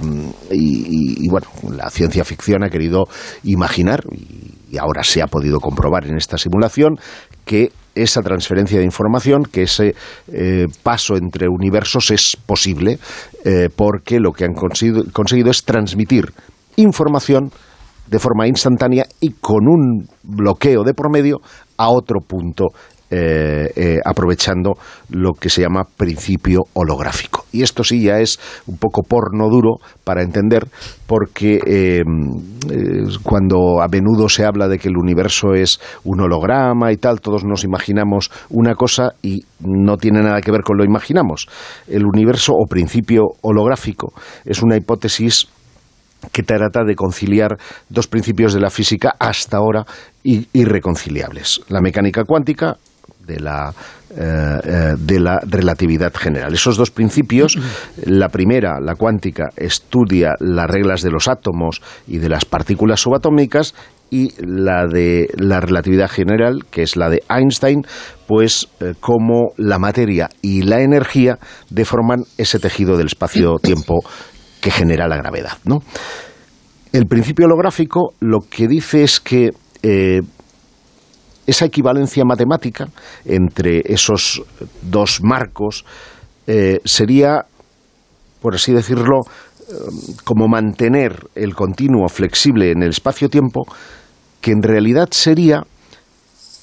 y, bueno, la ciencia ficción ha querido imaginar, y ahora se ha podido comprobar en esta simulación, que esa transferencia de información, que ese eh, paso entre universos es posible, eh, porque lo que han conseguido es transmitir información de forma instantánea y con un bloqueo de promedio a otro punto eh, eh, aprovechando lo que se llama principio holográfico. Y esto sí ya es un poco porno duro para entender, porque eh, cuando a menudo se habla de que el universo es un holograma y tal, todos nos imaginamos una cosa y no tiene nada que ver con lo imaginamos. El universo o principio holográfico es una hipótesis que trata de conciliar dos principios de la física hasta ahora irreconciliables. La mecánica cuántica de la, eh, eh, de la relatividad general. Esos dos principios, la primera, la cuántica, estudia las reglas de los átomos y de las partículas subatómicas y la de la relatividad general, que es la de Einstein, pues eh, cómo la materia y la energía deforman ese tejido del espacio-tiempo que genera la gravedad. ¿no? El principio holográfico lo que dice es que esa equivalencia matemática entre esos dos marcos eh, sería, por así decirlo, eh, como mantener el continuo flexible en el espacio-tiempo, que en realidad sería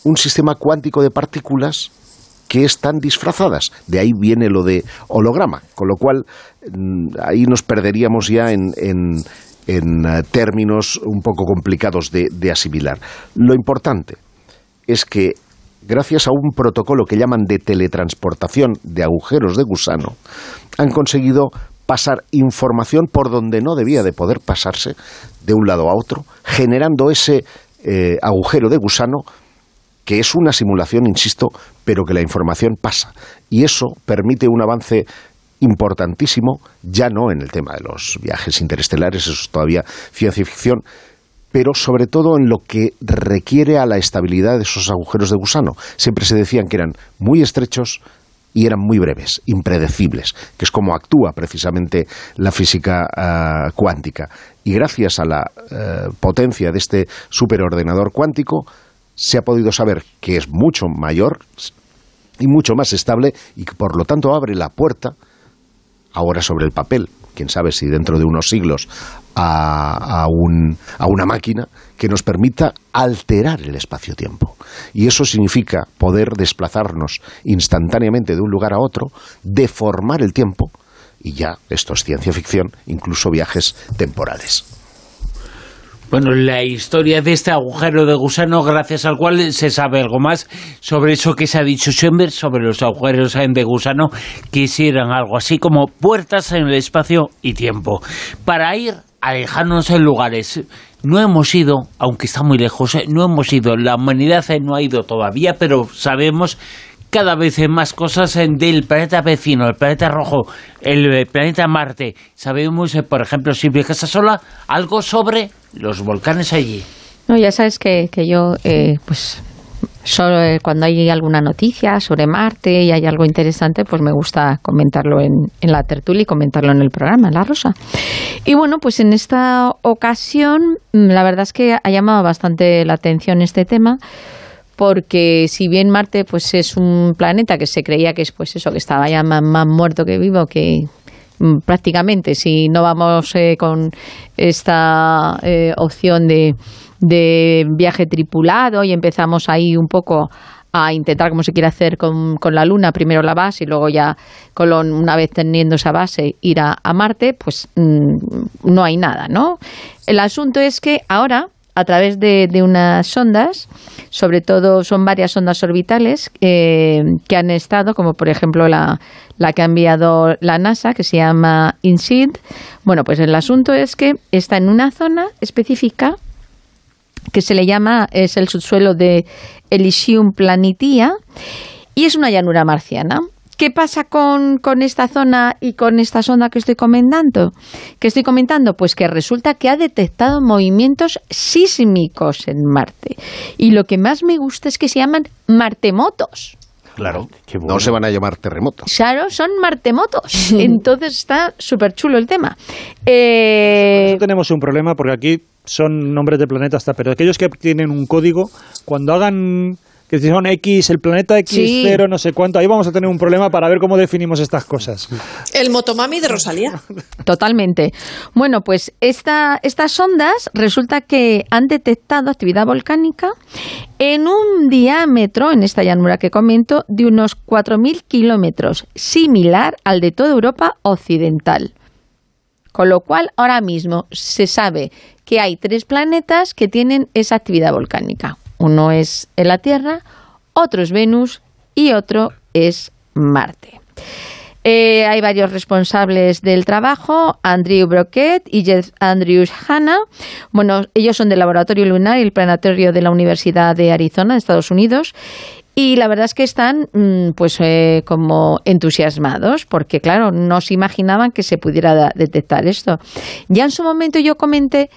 un sistema cuántico de partículas que están disfrazadas. De ahí viene lo de holograma, con lo cual mm, ahí nos perderíamos ya en, en, eh, términos un poco complicados de asimilar. Lo importante, es que gracias a un protocolo que llaman de teletransportación de agujeros de gusano, han conseguido pasar información por donde no debía de poder pasarse de un lado a otro, generando ese eh, agujero de gusano que es una simulación, insisto, pero que la información pasa. Y eso permite un avance importantísimo, ya no en el tema de los viajes interestelares, eso es todavía ciencia ficción, pero sobre todo en lo que requiere a la estabilidad de esos agujeros de gusano. Siempre se decían que eran muy estrechos y eran muy breves, impredecibles, que es como actúa precisamente la física ah, cuántica. Y gracias a la eh, potencia de este superordenador cuántico, se ha podido saber que es mucho mayor y mucho más estable y que por lo tanto abre la puerta, ahora sobre el papel, quién sabe si dentro de unos siglos, a, una máquina que nos permita alterar el espacio-tiempo. Y eso significa poder desplazarnos instantáneamente de un lugar a otro, deformar el tiempo, y ya, esto es ciencia ficción, incluso viajes temporales. Bueno, la historia de este agujero de gusano, gracias al cual se sabe algo más sobre eso que se ha dicho Schoenberg, sobre los agujeros de gusano, que hicieran algo así como puertas en el espacio y tiempo, para ir alejarnos en lugares. No hemos ido, aunque está muy lejos, eh, no hemos ido, la humanidad eh, no ha ido todavía, pero sabemos cada vez más cosas del planeta vecino, el planeta rojo, el planeta Marte. Sabemos, eh, por ejemplo, si viajas sola, algo sobre los volcanes allí. No, ya sabes que, que yo, eh, pues, solo eh, cuando hay alguna noticia sobre Marte y hay algo interesante, pues me gusta comentarlo en, en la tertulia y comentarlo en el programa, en La Rosa. Y bueno, pues en esta ocasión, mm, la verdad es que ha llamado bastante la atención este tema porque si bien Marte pues es un planeta que se creía que es pues eso que estaba ya más, muerto que vivo que prácticamente si no vamos eh, con esta eh, opción de, de viaje tripulado y empezamos ahí un poco a intentar como se quiere hacer con, con, la Luna, primero la base y luego ya una vez teniendo esa base ir a, Marte, pues mm, no hay nada, ¿no? El asunto es que ahora a través de, unas sondas, sobre todo son varias ondas orbitales eh, que han estado, como por ejemplo la, la que ha enviado la NASA, que se llama INSEED. Bueno, pues el asunto es que está en una zona específica que se le llama, es el subsuelo de Elysium Planitia, y es una llanura marciana. ¿Qué pasa con, esta zona y con esta sonda que estoy comentando? Que estoy comentando, pues que resulta que ha detectado movimientos sísmicos en Marte. Y lo que más me gusta es que se llaman martemotos. Claro, no se van a llamar terremotos. Claro, son martemotos. <laughs> Entonces está súper chulo el tema. Eh... tenemos un problema porque aquí son nombres de planetas, pero aquellos que tienen un código, cuando hagan que si son X, el planeta X0, no sé cuánto, ahí vamos a tener un problema para ver cómo definimos estas cosas. El motomami de Rosalía. <laughs> Totalmente. Bueno, pues esta, estas ondas resulta que han detectado actividad volcánica en un diámetro, en esta llanura que comento, de unos 4.000 kilómetros, similar al de toda Europa occidental. Con lo cual, ahora mismo se sabe que hay tres planetas que tienen esa actividad volcánica. Uno es la Tierra, otro es Venus y otro es Marte. Eh, hay varios responsables del trabajo, Andrew Broquet y Jeff Andrews Hanna. Bueno, ellos son del Laboratorio Lunar y el Planetario de la Universidad de Arizona, Estados Unidos. Y la verdad es que están mm, pues eh, como entusiasmados porque claro, no se imaginaban que se pudiera detectar esto. Ya en su momento yo comenté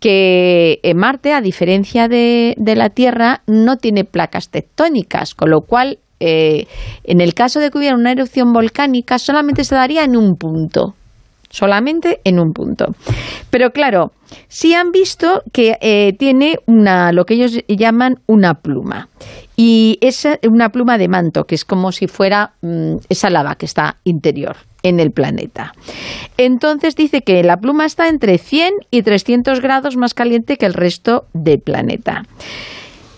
que en Marte, a diferencia de, la Tierra, no tiene placas tectónicas, con lo cual, eh, en el caso de que hubiera una erupción volcánica, solamente se daría en un punto. Solamente en un punto. Pero claro, sí han visto que eh, tiene una, lo que ellos llaman una pluma. Y es una pluma de manto, que es como si fuera mm, esa lava que está interior en el planeta. Entonces dice que la pluma está entre 100 y 300 grados más caliente que el resto del planeta.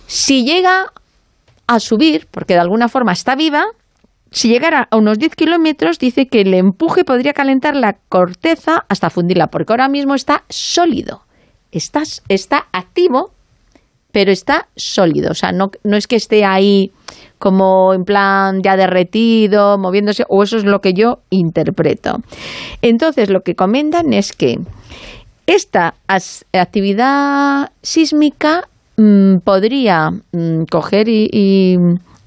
Si llega a subir, porque de alguna forma está viva, si llegara a unos 10 kilómetros, dice que el empuje podría calentar la corteza hasta fundirla, porque ahora mismo está sólido. Está, está activo, pero está sólido. O sea, no, no es que esté ahí como en plan ya derretido, moviéndose, o eso es lo que yo interpreto. Entonces, lo que comentan es que esta actividad sísmica mm, podría mm, coger y,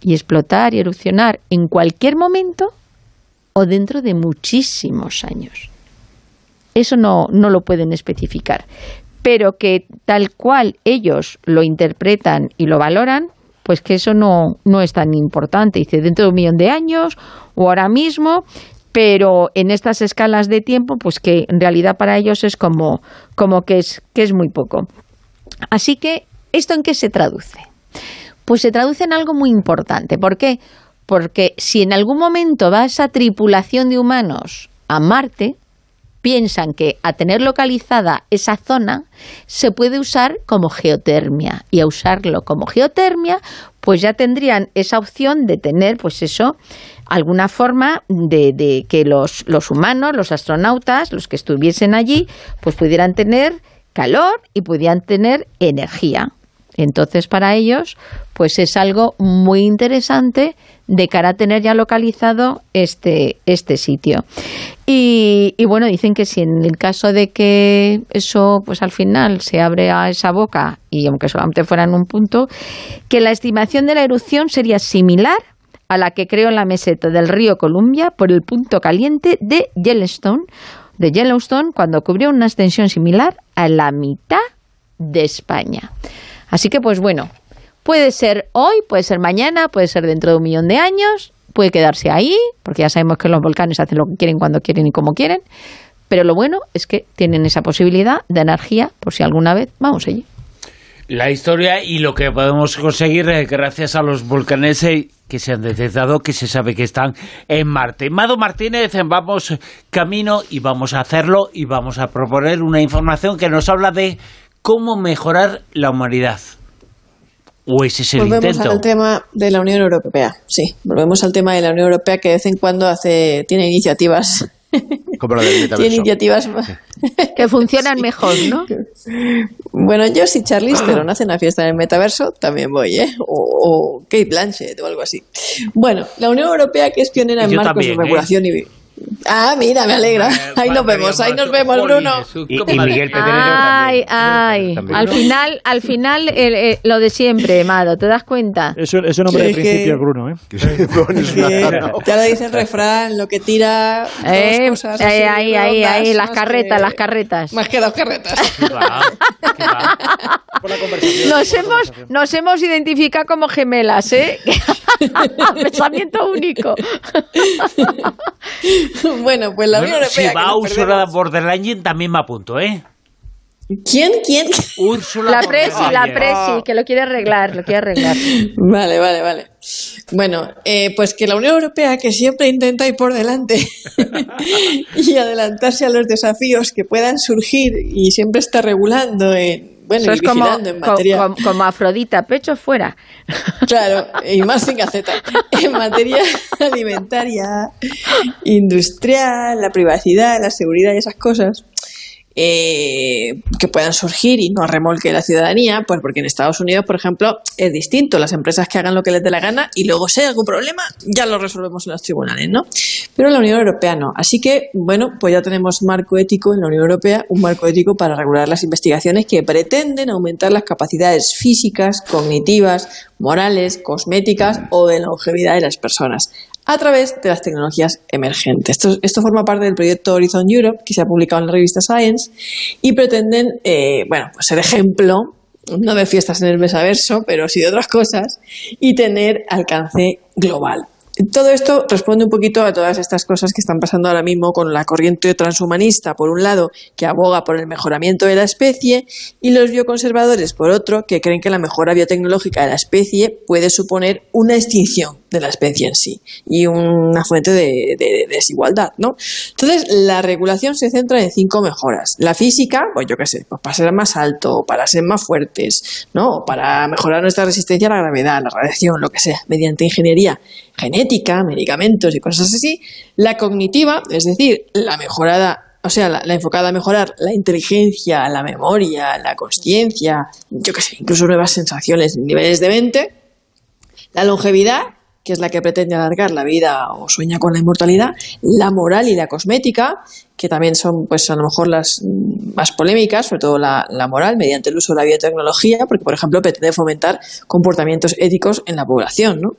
explotar y erupcionar en cualquier momento o dentro de muchísimos años. Eso no, no lo pueden especificar, pero que tal cual ellos lo interpretan y lo valoran, pues que eso no, no es tan importante. Dice, dentro de un millón de años o ahora mismo, pero en estas escalas de tiempo, pues que en realidad para ellos es como, como que, es, que es muy poco. Así que, ¿esto en qué se traduce? Pues se traduce en algo muy importante. ¿Por qué? Porque si en algún momento va esa tripulación de humanos a Marte, piensan que a tener localizada esa zona se puede usar como geotermia y a usarlo como geotermia pues ya tendrían esa opción de tener pues eso alguna forma de, de que los, los humanos, los astronautas, los que estuviesen allí pues pudieran tener calor y pudieran tener energía. Entonces, para ellos, pues es algo muy interesante de cara a tener ya localizado este, este sitio. Y, bueno, dicen que si en el caso de que eso, pues al final se abre a esa boca, y aunque solamente fuera en un punto, que la estimación de la erupción sería similar a la que creó en la meseta del río Columbia por el punto caliente de Yellowstone, de Yellowstone, cuando cubrió una extensión similar a la mitad de España. Así que, pues bueno, puede ser hoy, puede ser mañana, puede ser dentro de un millón de años, puede quedarse ahí, porque ya sabemos que los volcanes hacen lo que quieren cuando quieren y como quieren. Pero lo bueno es que tienen esa posibilidad de energía por si alguna vez vamos allí. La historia y lo que podemos conseguir eh, gracias a los volcanes eh, que se han detectado, que se sabe que están en Marte. Mado Martínez, vamos camino y vamos a hacerlo y vamos a proponer una información que nos habla de cómo mejorar la humanidad. ¿O ese es el volvemos al tema de la Unión Europea, sí. Volvemos al tema de la Unión Europea que de vez en cuando hace, tiene iniciativas <laughs> Como la del tiene iniciativas más- <laughs> Que funcionan mejor, ¿no? <laughs> Bueno, yo si Charlize Theron hace una fiesta en el metaverso, también voy, ¿eh? O, o Kate Blanchett o algo así. Bueno, la Unión Europea, que es pionera en Yo marcos también, de ¿eh? regulación y... Ah, mira, me alegra. Ahí nos vemos, ahí nos vemos, Bruno. Y, y Miguel Pedrero Ay, también. ay. Al final, al final el- el- lo de siempre, <laughs> Mado, ¿te das cuenta? Es un, es un hombre Sí, de principio, Bruno. ¿eh? <laughs> Ya lo dice el refrán, lo que tira dos Eh, cosas eh, ahí, ahí, ahí, las carretas, que- las carretas. Más que dos carretas. Nos hemos, nos hemos identificado como gemelas, ¿eh? <laughs> Pensamiento único. <laughs> bueno, pues la Unión Bueno, Europea... si va Úrsula von der Leyen, también me apunto, ¿eh? ¿Quién? ¿Quién? Úrsula La presi, la presi, que lo quiere arreglar, lo quiere arreglar. <laughs> Vale, vale, vale. Bueno, eh, pues que la Unión Europea, que siempre intenta ir por delante <laughs> y adelantarse a los desafíos que puedan surgir y siempre está regulando en, bueno, Eso y como, en materia... como, como Afrodita, pecho fuera. <laughs> Claro, y más sin gaceta. En materia alimentaria, industrial, la privacidad, la seguridad y esas cosas eh, que puedan surgir y no remolque la ciudadanía, pues porque en Estados Unidos, por ejemplo, es distinto. Las empresas que hagan lo que les dé la gana y luego si hay algún problema, ya lo resolvemos en los tribunales, ¿no? Pero en la Unión Europea no. Así que, bueno, pues ya tenemos marco ético en la Unión Europea, un marco ético para regular las investigaciones que pretenden aumentar las capacidades físicas, cognitivas, morales, cosméticas o de longevidad de las personas a través de las tecnologías emergentes. Esto, forma parte del proyecto Horizon Europe, que se ha publicado en la revista Science, y pretenden, eh, bueno, pues ser ejemplo, no de fiestas en el mesaverso, pero sí de otras cosas, y tener alcance global. Todo esto responde un poquito a todas estas cosas que están pasando ahora mismo con la corriente transhumanista, por un lado, que aboga por el mejoramiento de la especie, y los bioconservadores, por otro, que creen que la mejora biotecnológica de la especie puede suponer una extinción de la especie en sí y una fuente de, de- de desigualdad, ¿no? Entonces, la regulación se centra en cinco mejoras. La física, pues yo qué sé, pues para ser más alto, para ser más fuertes, ¿no? Para mejorar nuestra resistencia a la gravedad, a la radiación, lo que sea, mediante ingeniería genética, medicamentos y cosas así. La cognitiva, es decir, la mejorada o sea, la, enfocada a mejorar la inteligencia, la memoria, la conciencia, yo qué sé, incluso nuevas sensaciones, niveles de mente. La longevidad, que es la que pretende alargar la vida o sueña con la inmortalidad. La moral y la cosmética, que también son, pues, a lo mejor las más polémicas, sobre todo la, moral, mediante el uso de la biotecnología, porque, por ejemplo, pretende fomentar comportamientos éticos en la población, ¿no?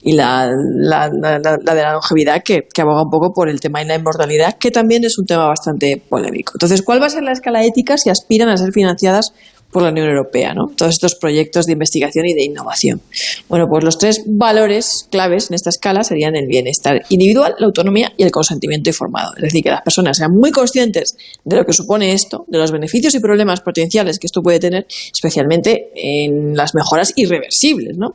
Y la- la- la de la longevidad, que, que aboga un poco por el tema de la inmortalidad, que también es un tema bastante polémico. Entonces, ¿cuál va a ser la escala ética si aspiran a ser financiadas por la Unión Europea, ¿no? Todos estos proyectos de investigación y de innovación. Bueno, pues los tres valores claves en esta escala serían el bienestar individual, la autonomía y el consentimiento informado. Es decir, que las personas sean muy conscientes de lo que supone esto, de los beneficios y problemas potenciales que esto puede tener, especialmente en las mejoras irreversibles, ¿no?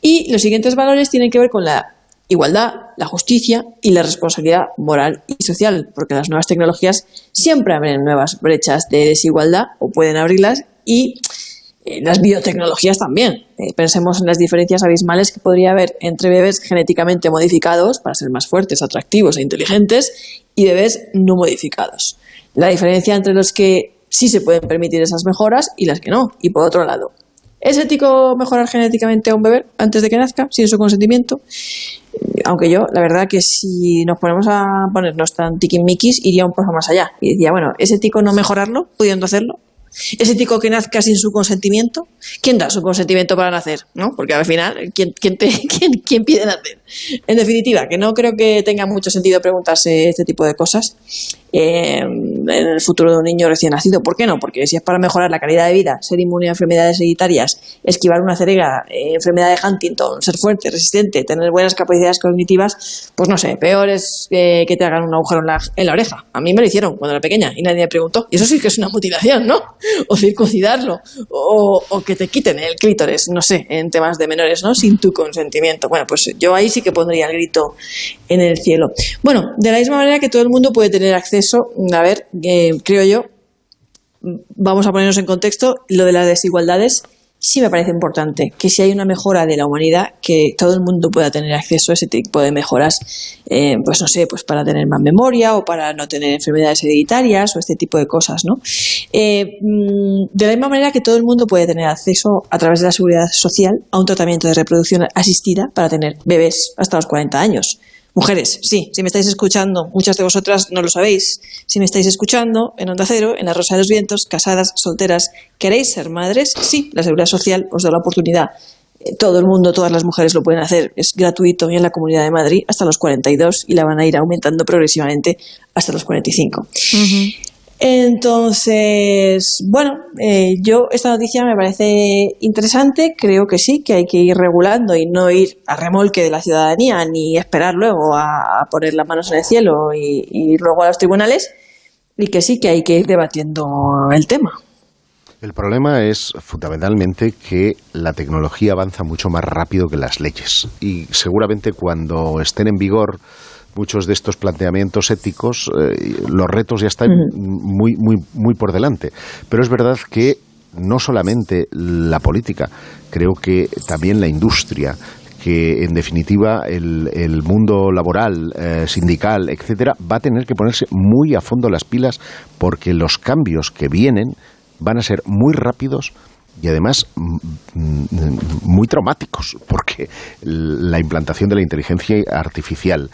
Y los siguientes valores tienen que ver con la igualdad, la justicia y la responsabilidad moral y social, porque las nuevas tecnologías siempre abren nuevas brechas de desigualdad o pueden abrirlas y eh, las biotecnologías también. Eh, pensemos en las diferencias abismales que podría haber entre bebés genéticamente modificados para ser más fuertes, atractivos e inteligentes y bebés no modificados. La diferencia entre los que sí se pueden permitir esas mejoras y las que no. Y por otro lado, ¿es ético mejorar genéticamente a un bebé antes de que nazca, sin su consentimiento? aunque yo, la verdad que si nos ponemos a ponernos tan tiquismiquis, iría un poco más allá. Y decía, bueno, ¿es ético no mejorarlo, pudiendo hacerlo? ¿Es ético que nazca sin su consentimiento? ¿Quién da su consentimiento para nacer? ¿No? Porque al final, ¿quién, quién, te- <laughs> quién, quién pide nacer? En definitiva, que no creo que tenga mucho sentido preguntarse este tipo de cosas eh, en el futuro de un niño recién nacido. ¿Por qué no? Porque si es para mejorar la calidad de vida, ser inmune a enfermedades hereditarias, esquivar una ceguera, eh, enfermedad de Huntington, ser fuerte, resistente, tener buenas capacidades cognitivas, pues no sé, peor es eh, que te hagan un agujero en la, oreja. A mí me lo hicieron cuando era pequeña y nadie me preguntó. Y eso sí que es una mutilación, ¿no? <laughs> O circuncidarlo, o, o que te quiten el clítoris, no sé, en temas de menores, ¿no? Sin tu consentimiento. Bueno, pues yo ahí sí que pondría el grito en el cielo. Bueno, de la misma manera que todo el mundo puede tener acceso, a ver, eh, creo yo, vamos a ponernos en contexto, lo de las desigualdades sí me parece importante que si hay una mejora de la humanidad, que todo el mundo pueda tener acceso a ese tipo de mejoras, eh, pues no sé, pues para tener más memoria o para no tener enfermedades hereditarias o este tipo de cosas, ¿no? Eh, mm, de la misma manera que todo el mundo puede tener acceso a través de la seguridad social a un tratamiento de reproducción asistida para tener bebés hasta los 40 años. Mujeres, sí, si me estáis escuchando, muchas de vosotras no lo sabéis. Si me estáis escuchando en Onda Cero, en La Rosa de los Vientos, casadas, solteras, ¿queréis ser madres? Sí, la Seguridad Social os da la oportunidad. Eh, todo el mundo, todas las mujeres lo pueden hacer. Es gratuito y en la Comunidad de Madrid hasta los 42 y la van a ir aumentando progresivamente hasta los 45. Entonces, bueno, eh, yo esta noticia me parece interesante, creo que sí, que hay que ir regulando y no ir a remolque de la ciudadanía ni esperar luego a, poner las manos en el cielo y, y luego a los tribunales y que sí que hay que ir debatiendo el tema. El problema es fundamentalmente que la tecnología avanza mucho más rápido que las leyes y seguramente cuando estén en vigor muchos de estos planteamientos éticos, eh, los retos ya están muy, muy, muy por delante. Pero es verdad que no solamente la política, creo que también la industria, que en definitiva el, mundo laboral, eh, sindical, etcétera, va a tener que ponerse muy a fondo las pilas porque los cambios que vienen van a ser muy rápidos y además mm, mm, muy traumáticos, porque la implantación de la inteligencia artificial,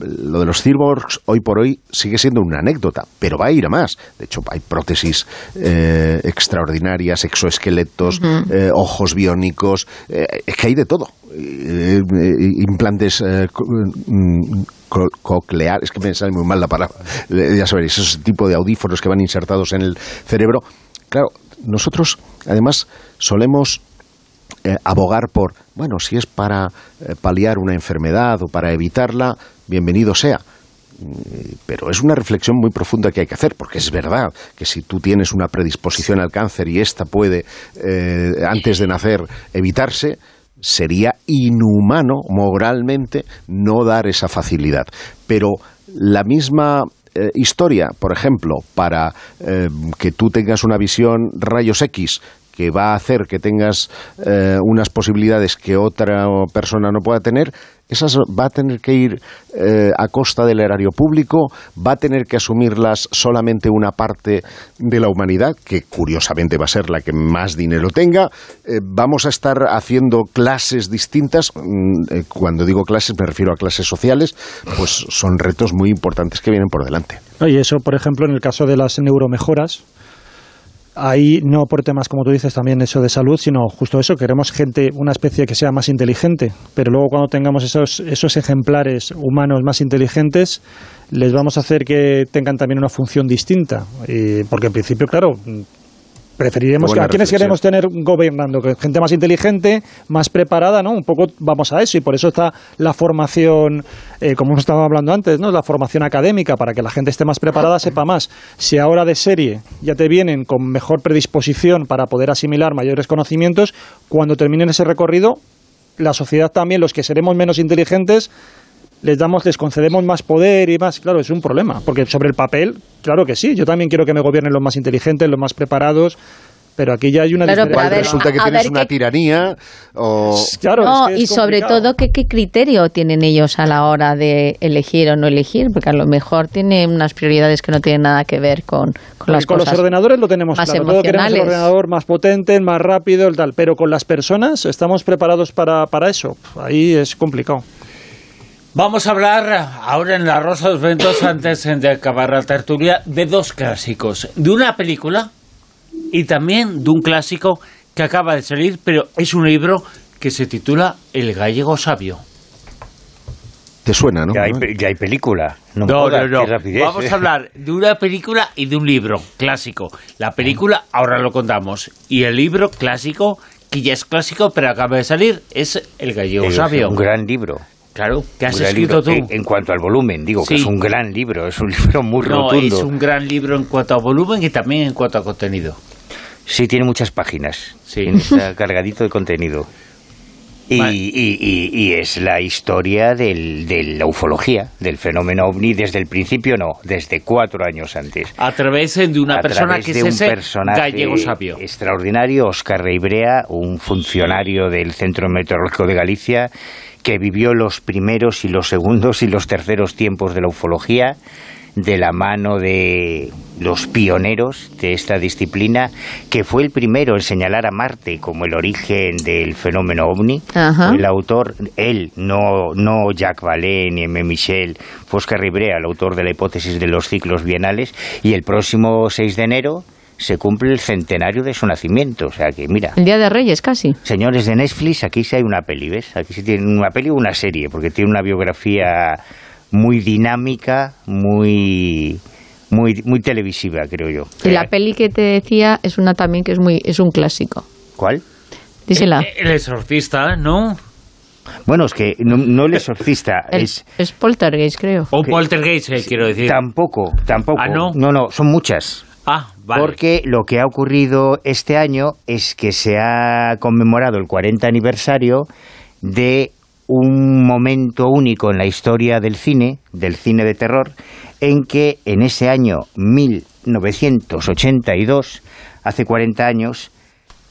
lo de los cyborgs hoy por hoy sigue siendo una anécdota, pero va a ir a más. De hecho, hay prótesis eh, extraordinarias, exoesqueletos, eh, ojos biónicos, eh, es que hay de todo. implantes mm, cocleares, es que me sale muy mal la palabra, ya sabéis, esos tipo de audífonos que van insertados en el cerebro. Claro, nosotros además solemos abogar por, bueno, si es para paliar una enfermedad o para evitarla, bienvenido sea mm, pero es una reflexión muy profunda que hay que hacer, porque es verdad que si tú tienes una predisposición al cáncer y esta puede, eh, antes de nacer, evitarse, sería inhumano moralmente no dar esa facilidad. Pero la misma eh, historia, por ejemplo, para eh, que tú tengas una visión rayos X que va a hacer que tengas unas posibilidades que otra persona no pueda tener, esas va a tener que ir eh, a costa del erario público, va a tener que asumirlas solamente una parte de la humanidad, que curiosamente va a ser la que más dinero tenga. Eh, vamos a estar haciendo clases distintas. Mm, eh, cuando digo clases me refiero a clases sociales, pues son retos muy importantes que vienen por delante. Y eso, por ejemplo, en el caso de las neuromejoras, ahí no por temas, como tú dices, también eso de salud, sino justo eso, queremos gente, una especie que sea más inteligente, pero luego cuando tengamos esos, esos ejemplares humanos más inteligentes, les vamos a hacer que tengan también una función distinta, porque en principio, claro, preferiremos a quienes queremos tener gobernando, que gente más inteligente, más preparada, ¿no? Un poco vamos a eso y por eso está la formación, eh, como hemos estado hablando antes, ¿no? La formación académica para que la gente esté más preparada, sepa más. Si ahora de serie ya te vienen con mejor predisposición para poder asimilar mayores conocimientos, cuando terminen ese recorrido, la sociedad también, los que seremos menos inteligentes, les damos, les concedemos más poder y más, claro, es un problema, porque sobre el papel, claro que sí, yo también quiero que me gobiernen los más inteligentes, los más preparados, pero aquí ya hay una claro, resulta que tienes una tiranía o claro, no, y sobre todo ¿qué, qué criterio tienen ellos a la hora de elegir o no elegir porque a lo mejor tienen unas prioridades que no tienen nada que ver con, con las con los ordenadores lo tenemos más claro todo queremos el ordenador más potente más rápido el tal pero con las personas estamos preparados para, para eso ahí es complicado Vamos a hablar ahora en La Rosa de los Ventos, antes de acabar la tertulia, de dos clásicos. De una película y también de un clásico que acaba de salir, pero es un libro que se titula El gallego sabio. ¿Te suena, no? Ya hay, hay película. No, no, no, Vamos a ¿eh? hablar de una película y de un libro clásico. La película, ahora lo contamos. Y el libro clásico, que ya es clásico, pero acaba de salir, es El gallego sabio. Un gran libro. Claro, ¿qué has escrito tú? En, cuanto al volumen, digo que es un gran libro, es un <laughs> libro muy no, es un gran libro en cuanto a volumen y también en cuanto a contenido. Sí, tiene muchas páginas. Sí. Está <laughs> cargadito de contenido. Y, y- y- y es la historia del- de la ufología, del fenómeno ovni, desde el principio no, desde cuatro años antes. A través de una a persona que es un ese personaje gallego sabio. extraordinario, Oscar Reibrea, un funcionario del Centro Meteorológico de Galicia, que vivió los primeros y los segundos y los terceros tiempos de la ufología de la mano de los pioneros de esta disciplina, que fue el primero en señalar a Marte como el origen del fenómeno ovni. Ajá. El autor, él, no, no Jacques Vallée ni M. Michel, fue Oscar Ribrea, el autor de la hipótesis de los ciclos bienales, y el próximo 6 de enero se cumple el centenario de su nacimiento. O sea que, mira, El Día de Reyes, casi. señores de Netflix, aquí sí hay una peli, ¿ves? Aquí sí tienen una peli o una serie, porque tiene una biografía muy dinámica, muy, muy, muy televisiva, creo yo. Y la peli que te decía es una también que es muy es un clásico. ¿Cuál? Dísela. El exorcista, ¿no? Bueno, es que no, no el exorcista, <laughs> El- es... es Poltergeist, creo. O Poltergeist, eh, quiero decir. Tampoco, tampoco. Ah, ¿no? No, no, son muchas. Ah. Porque lo que ha ocurrido este año es que se ha conmemorado el 40 aniversario de un momento único en la historia del cine, del cine de terror, en que en ese año 1982, hace 40 años,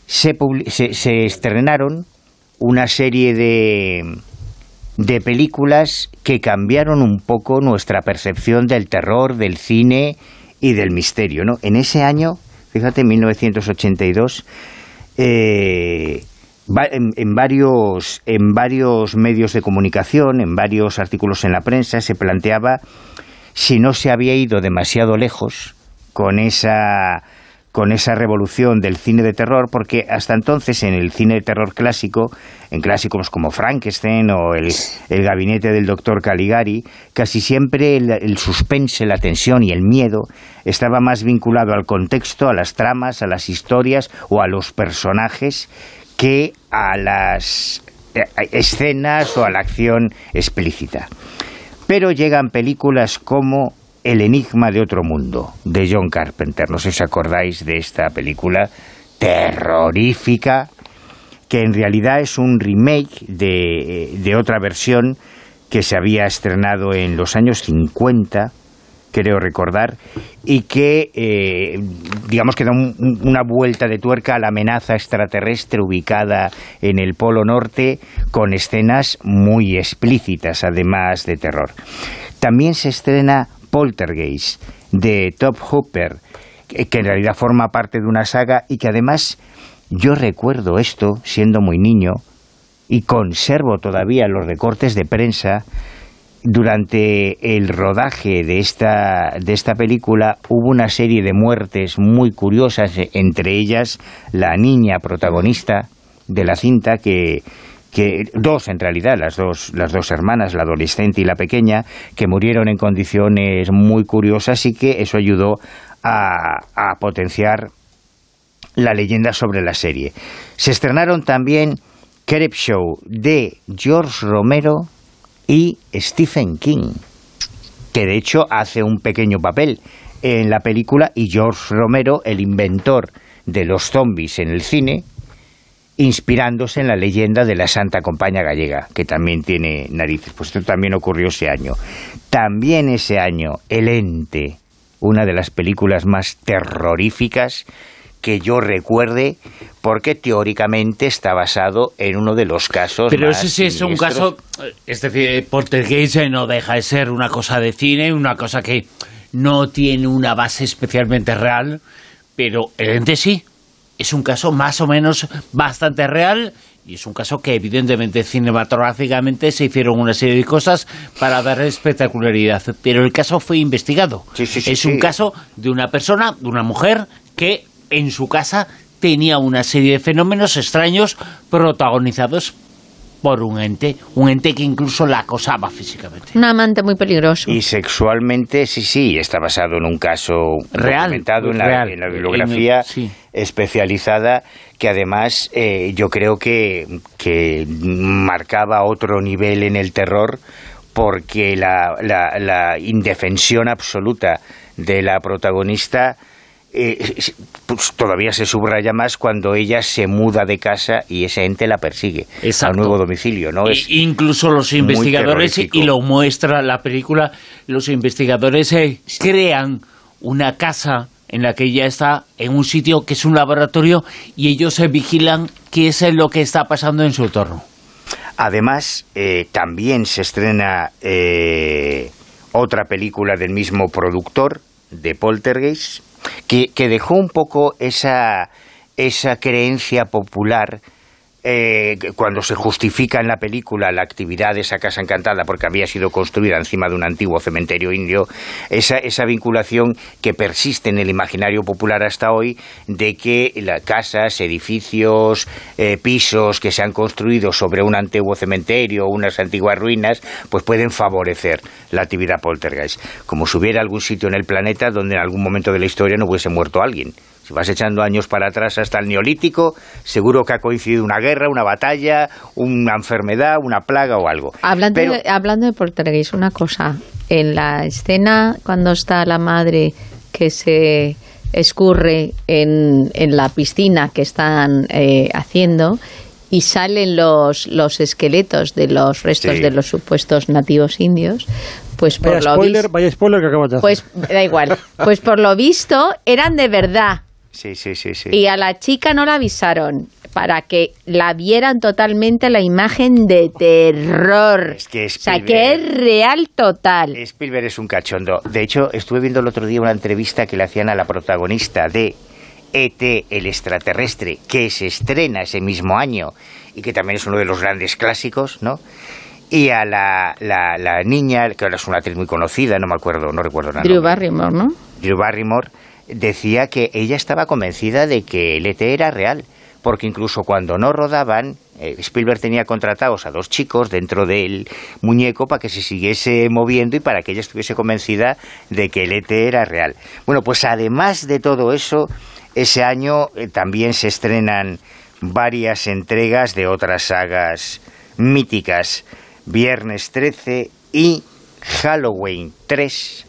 se, se, se estrenaron una serie de, de películas que cambiaron un poco nuestra percepción del terror, del cine y del misterio. ¿no? En ese año, fíjate, 1982, eh, en varios, en varios medios de comunicación, en varios artículos en la prensa, se planteaba si no se había ido demasiado lejos con esa con esa revolución del cine de terror, porque hasta entonces en el cine de terror clásico, en clásicos como Frankenstein o el, el gabinete del doctor Caligari, casi siempre el, el suspense, la tensión y el miedo estaba más vinculado al contexto, a las tramas, a las historias o a los personajes que a las eh, escenas o a la acción explícita. Pero llegan películas como El enigma de otro mundo, de John Carpenter. No sé si os acordáis de esta película terrorífica, que en realidad es un remake de, de otra versión que se había estrenado en los años 50, creo recordar, y que, eh, digamos, que da un- una vuelta de tuerca a la amenaza extraterrestre ubicada en el Polo Norte, con escenas muy explícitas, además de terror. También se estrena Poltergeist, de Top Hooper, que en realidad forma parte de una saga y que además yo recuerdo esto siendo muy niño y conservo todavía los recortes de prensa durante el rodaje de esta, de esta película. Hubo una serie de muertes muy curiosas, entre ellas la niña protagonista de la cinta que, que dos en realidad, las dos, las dos hermanas, la adolescente y la pequeña, que murieron en condiciones muy curiosas y que eso ayudó a, a potenciar la leyenda sobre la serie. Se estrenaron también Creepshow de George Romero y Stephen King, que de hecho hace un pequeño papel en la película y George Romero, el inventor de los zombies en el cine, inspirándose en la leyenda de la Santa Compañía Gallega, que también tiene narices. Pues esto también ocurrió ese año. También ese año, El Ente, una de las películas más terroríficas que yo recuerde, porque teóricamente está basado en uno de los casos Pero más ese sí es un caso, es decir, eh, Poltergeist eh, no deja de ser una cosa de cine, una cosa que no tiene una base especialmente real, pero el ente sí, es un caso más o menos bastante real y es un caso que evidentemente cinematográficamente se hicieron una serie de cosas para dar espectacularidad, pero el caso fue investigado. es un caso de una persona, de una mujer que en su casa tenía una serie de fenómenos extraños protagonizados por un ente, un ente que incluso la acosaba físicamente. Un amante muy peligroso. Y sexualmente, sí, sí, está basado en un caso Real, documentado en la, real. en la bibliografía especializada que además eh, yo creo que, que marcaba otro nivel en el terror porque la, la, la indefensión absoluta de la protagonista eh, pues todavía se subraya más cuando ella se muda de casa y ese ente la persigue Exacto. al nuevo domicilio, ¿no? E- incluso los investigadores, y lo muestra la película, los investigadores eh, crean una casa en la que ella está en un sitio que es un laboratorio y ellos se vigilan qué es lo que está pasando en su entorno. Además, eh, también se estrena eh, otra película del mismo productor, de Poltergeist, que, dejó un poco esa, esa creencia popular eh, cuando se justifica en la película la actividad de esa casa encantada porque había sido construida encima de un antiguo cementerio indio, esa, esa vinculación que persiste en el imaginario popular hasta hoy de que las casas, edificios, eh, pisos que se han construido sobre un antiguo cementerio o unas antiguas ruinas, pues pueden favorecer la actividad poltergeist. Como si hubiera algún sitio en el planeta donde en algún momento de la historia no hubiese muerto alguien. Si vas echando años para atrás hasta el neolítico, seguro que ha coincidido una guerra, una batalla, una enfermedad, una plaga o algo. Hablando, Pero- de, hablando de Poltergeist, una cosa. En la escena cuando está la madre que se escurre en, en la piscina que están eh, haciendo y salen los, los esqueletos de los restos Sí. de los supuestos nativos indios, pues por Vaya lo spoiler, visto... vaya spoiler que acabas de hacer. Pues da igual. <laughs> Pues por lo visto eran de verdad. Sí, sí, sí, sí. Y a la chica no la avisaron para que la vieran totalmente la imagen de terror. que o sea, que es real total. Spielberg es un cachondo. De hecho, estuve viendo el otro día una entrevista que le hacían a la protagonista de ET, el extraterrestre, que se estrena ese mismo año y que también es uno de los grandes clásicos, ¿no? Y a la, la, la niña, que ahora es una actriz muy conocida, no me acuerdo, no recuerdo nada. Drew Barrymore, ¿no? Drew Barrymore, decía que ella estaba convencida de que el ET era real, porque incluso cuando no rodaban, eh, Spielberg tenía contratados a dos chicos dentro del muñeco para que se siguiese moviendo y para que ella estuviese convencida de que el ET era real. Bueno, pues además de todo eso, ese año eh, también se estrenan varias entregas de otras sagas míticas, Viernes 13 y Halloween 3,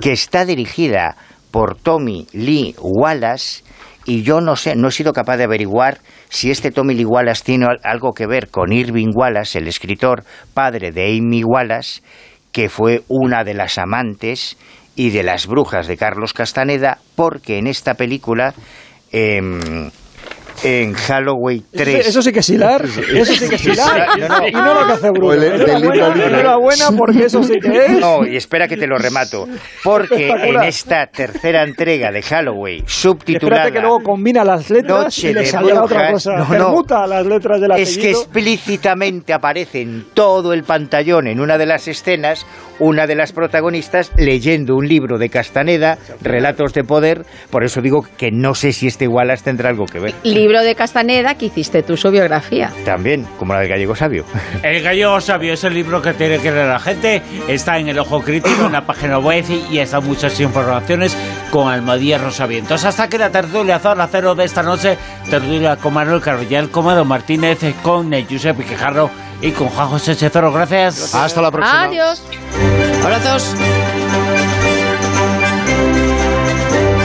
que está dirigida por Tommy Lee Wallace y yo no sé, no he sido capaz de averiguar si este Tommy Lee Wallace tiene al- algo que ver con Irving Wallace, el escritor padre de Amy Wallace, que fue una de las amantes y de las brujas de Carlos Castaneda, porque en esta película, em, en Halloween 3... Eso sí que es hilar, eso sí que es hilar. No, no. Y no lo que hace Bruno. Libro Enhorabuena, al libro. enhorabuena, porque eso sí que es. No, y espera que te lo remato. Porque en esta tercera entrega de Halloween, subtitulada Espérate que luego combina las letras Noche y le de saldrá otra brujas. cosa. No, no. Permuta las letras del es que apellido. explícitamente aparece en todo el pantallón, en una de las escenas, una de las protagonistas leyendo un libro de Castaneda, Relatos de Poder. Por eso digo que no sé si este Wallace tendrá algo que ver. Libro de Castaneda que hiciste tú su biografía. También, como la del gallego sabio. <laughs> El Gallego Sabio es el libro que tiene que leer la gente. Está en el Ojo Crítico, en la página web y están muchas informaciones con Almadía Rosavientos. Hasta que la tertulia Zona Cero de esta noche, tertulia con Manuel Carvillal, con Mado Martínez, con Giuseppe Quijarro y con Juan José Chezoro. Gracias. Hasta la próxima. Adiós. Abrazos.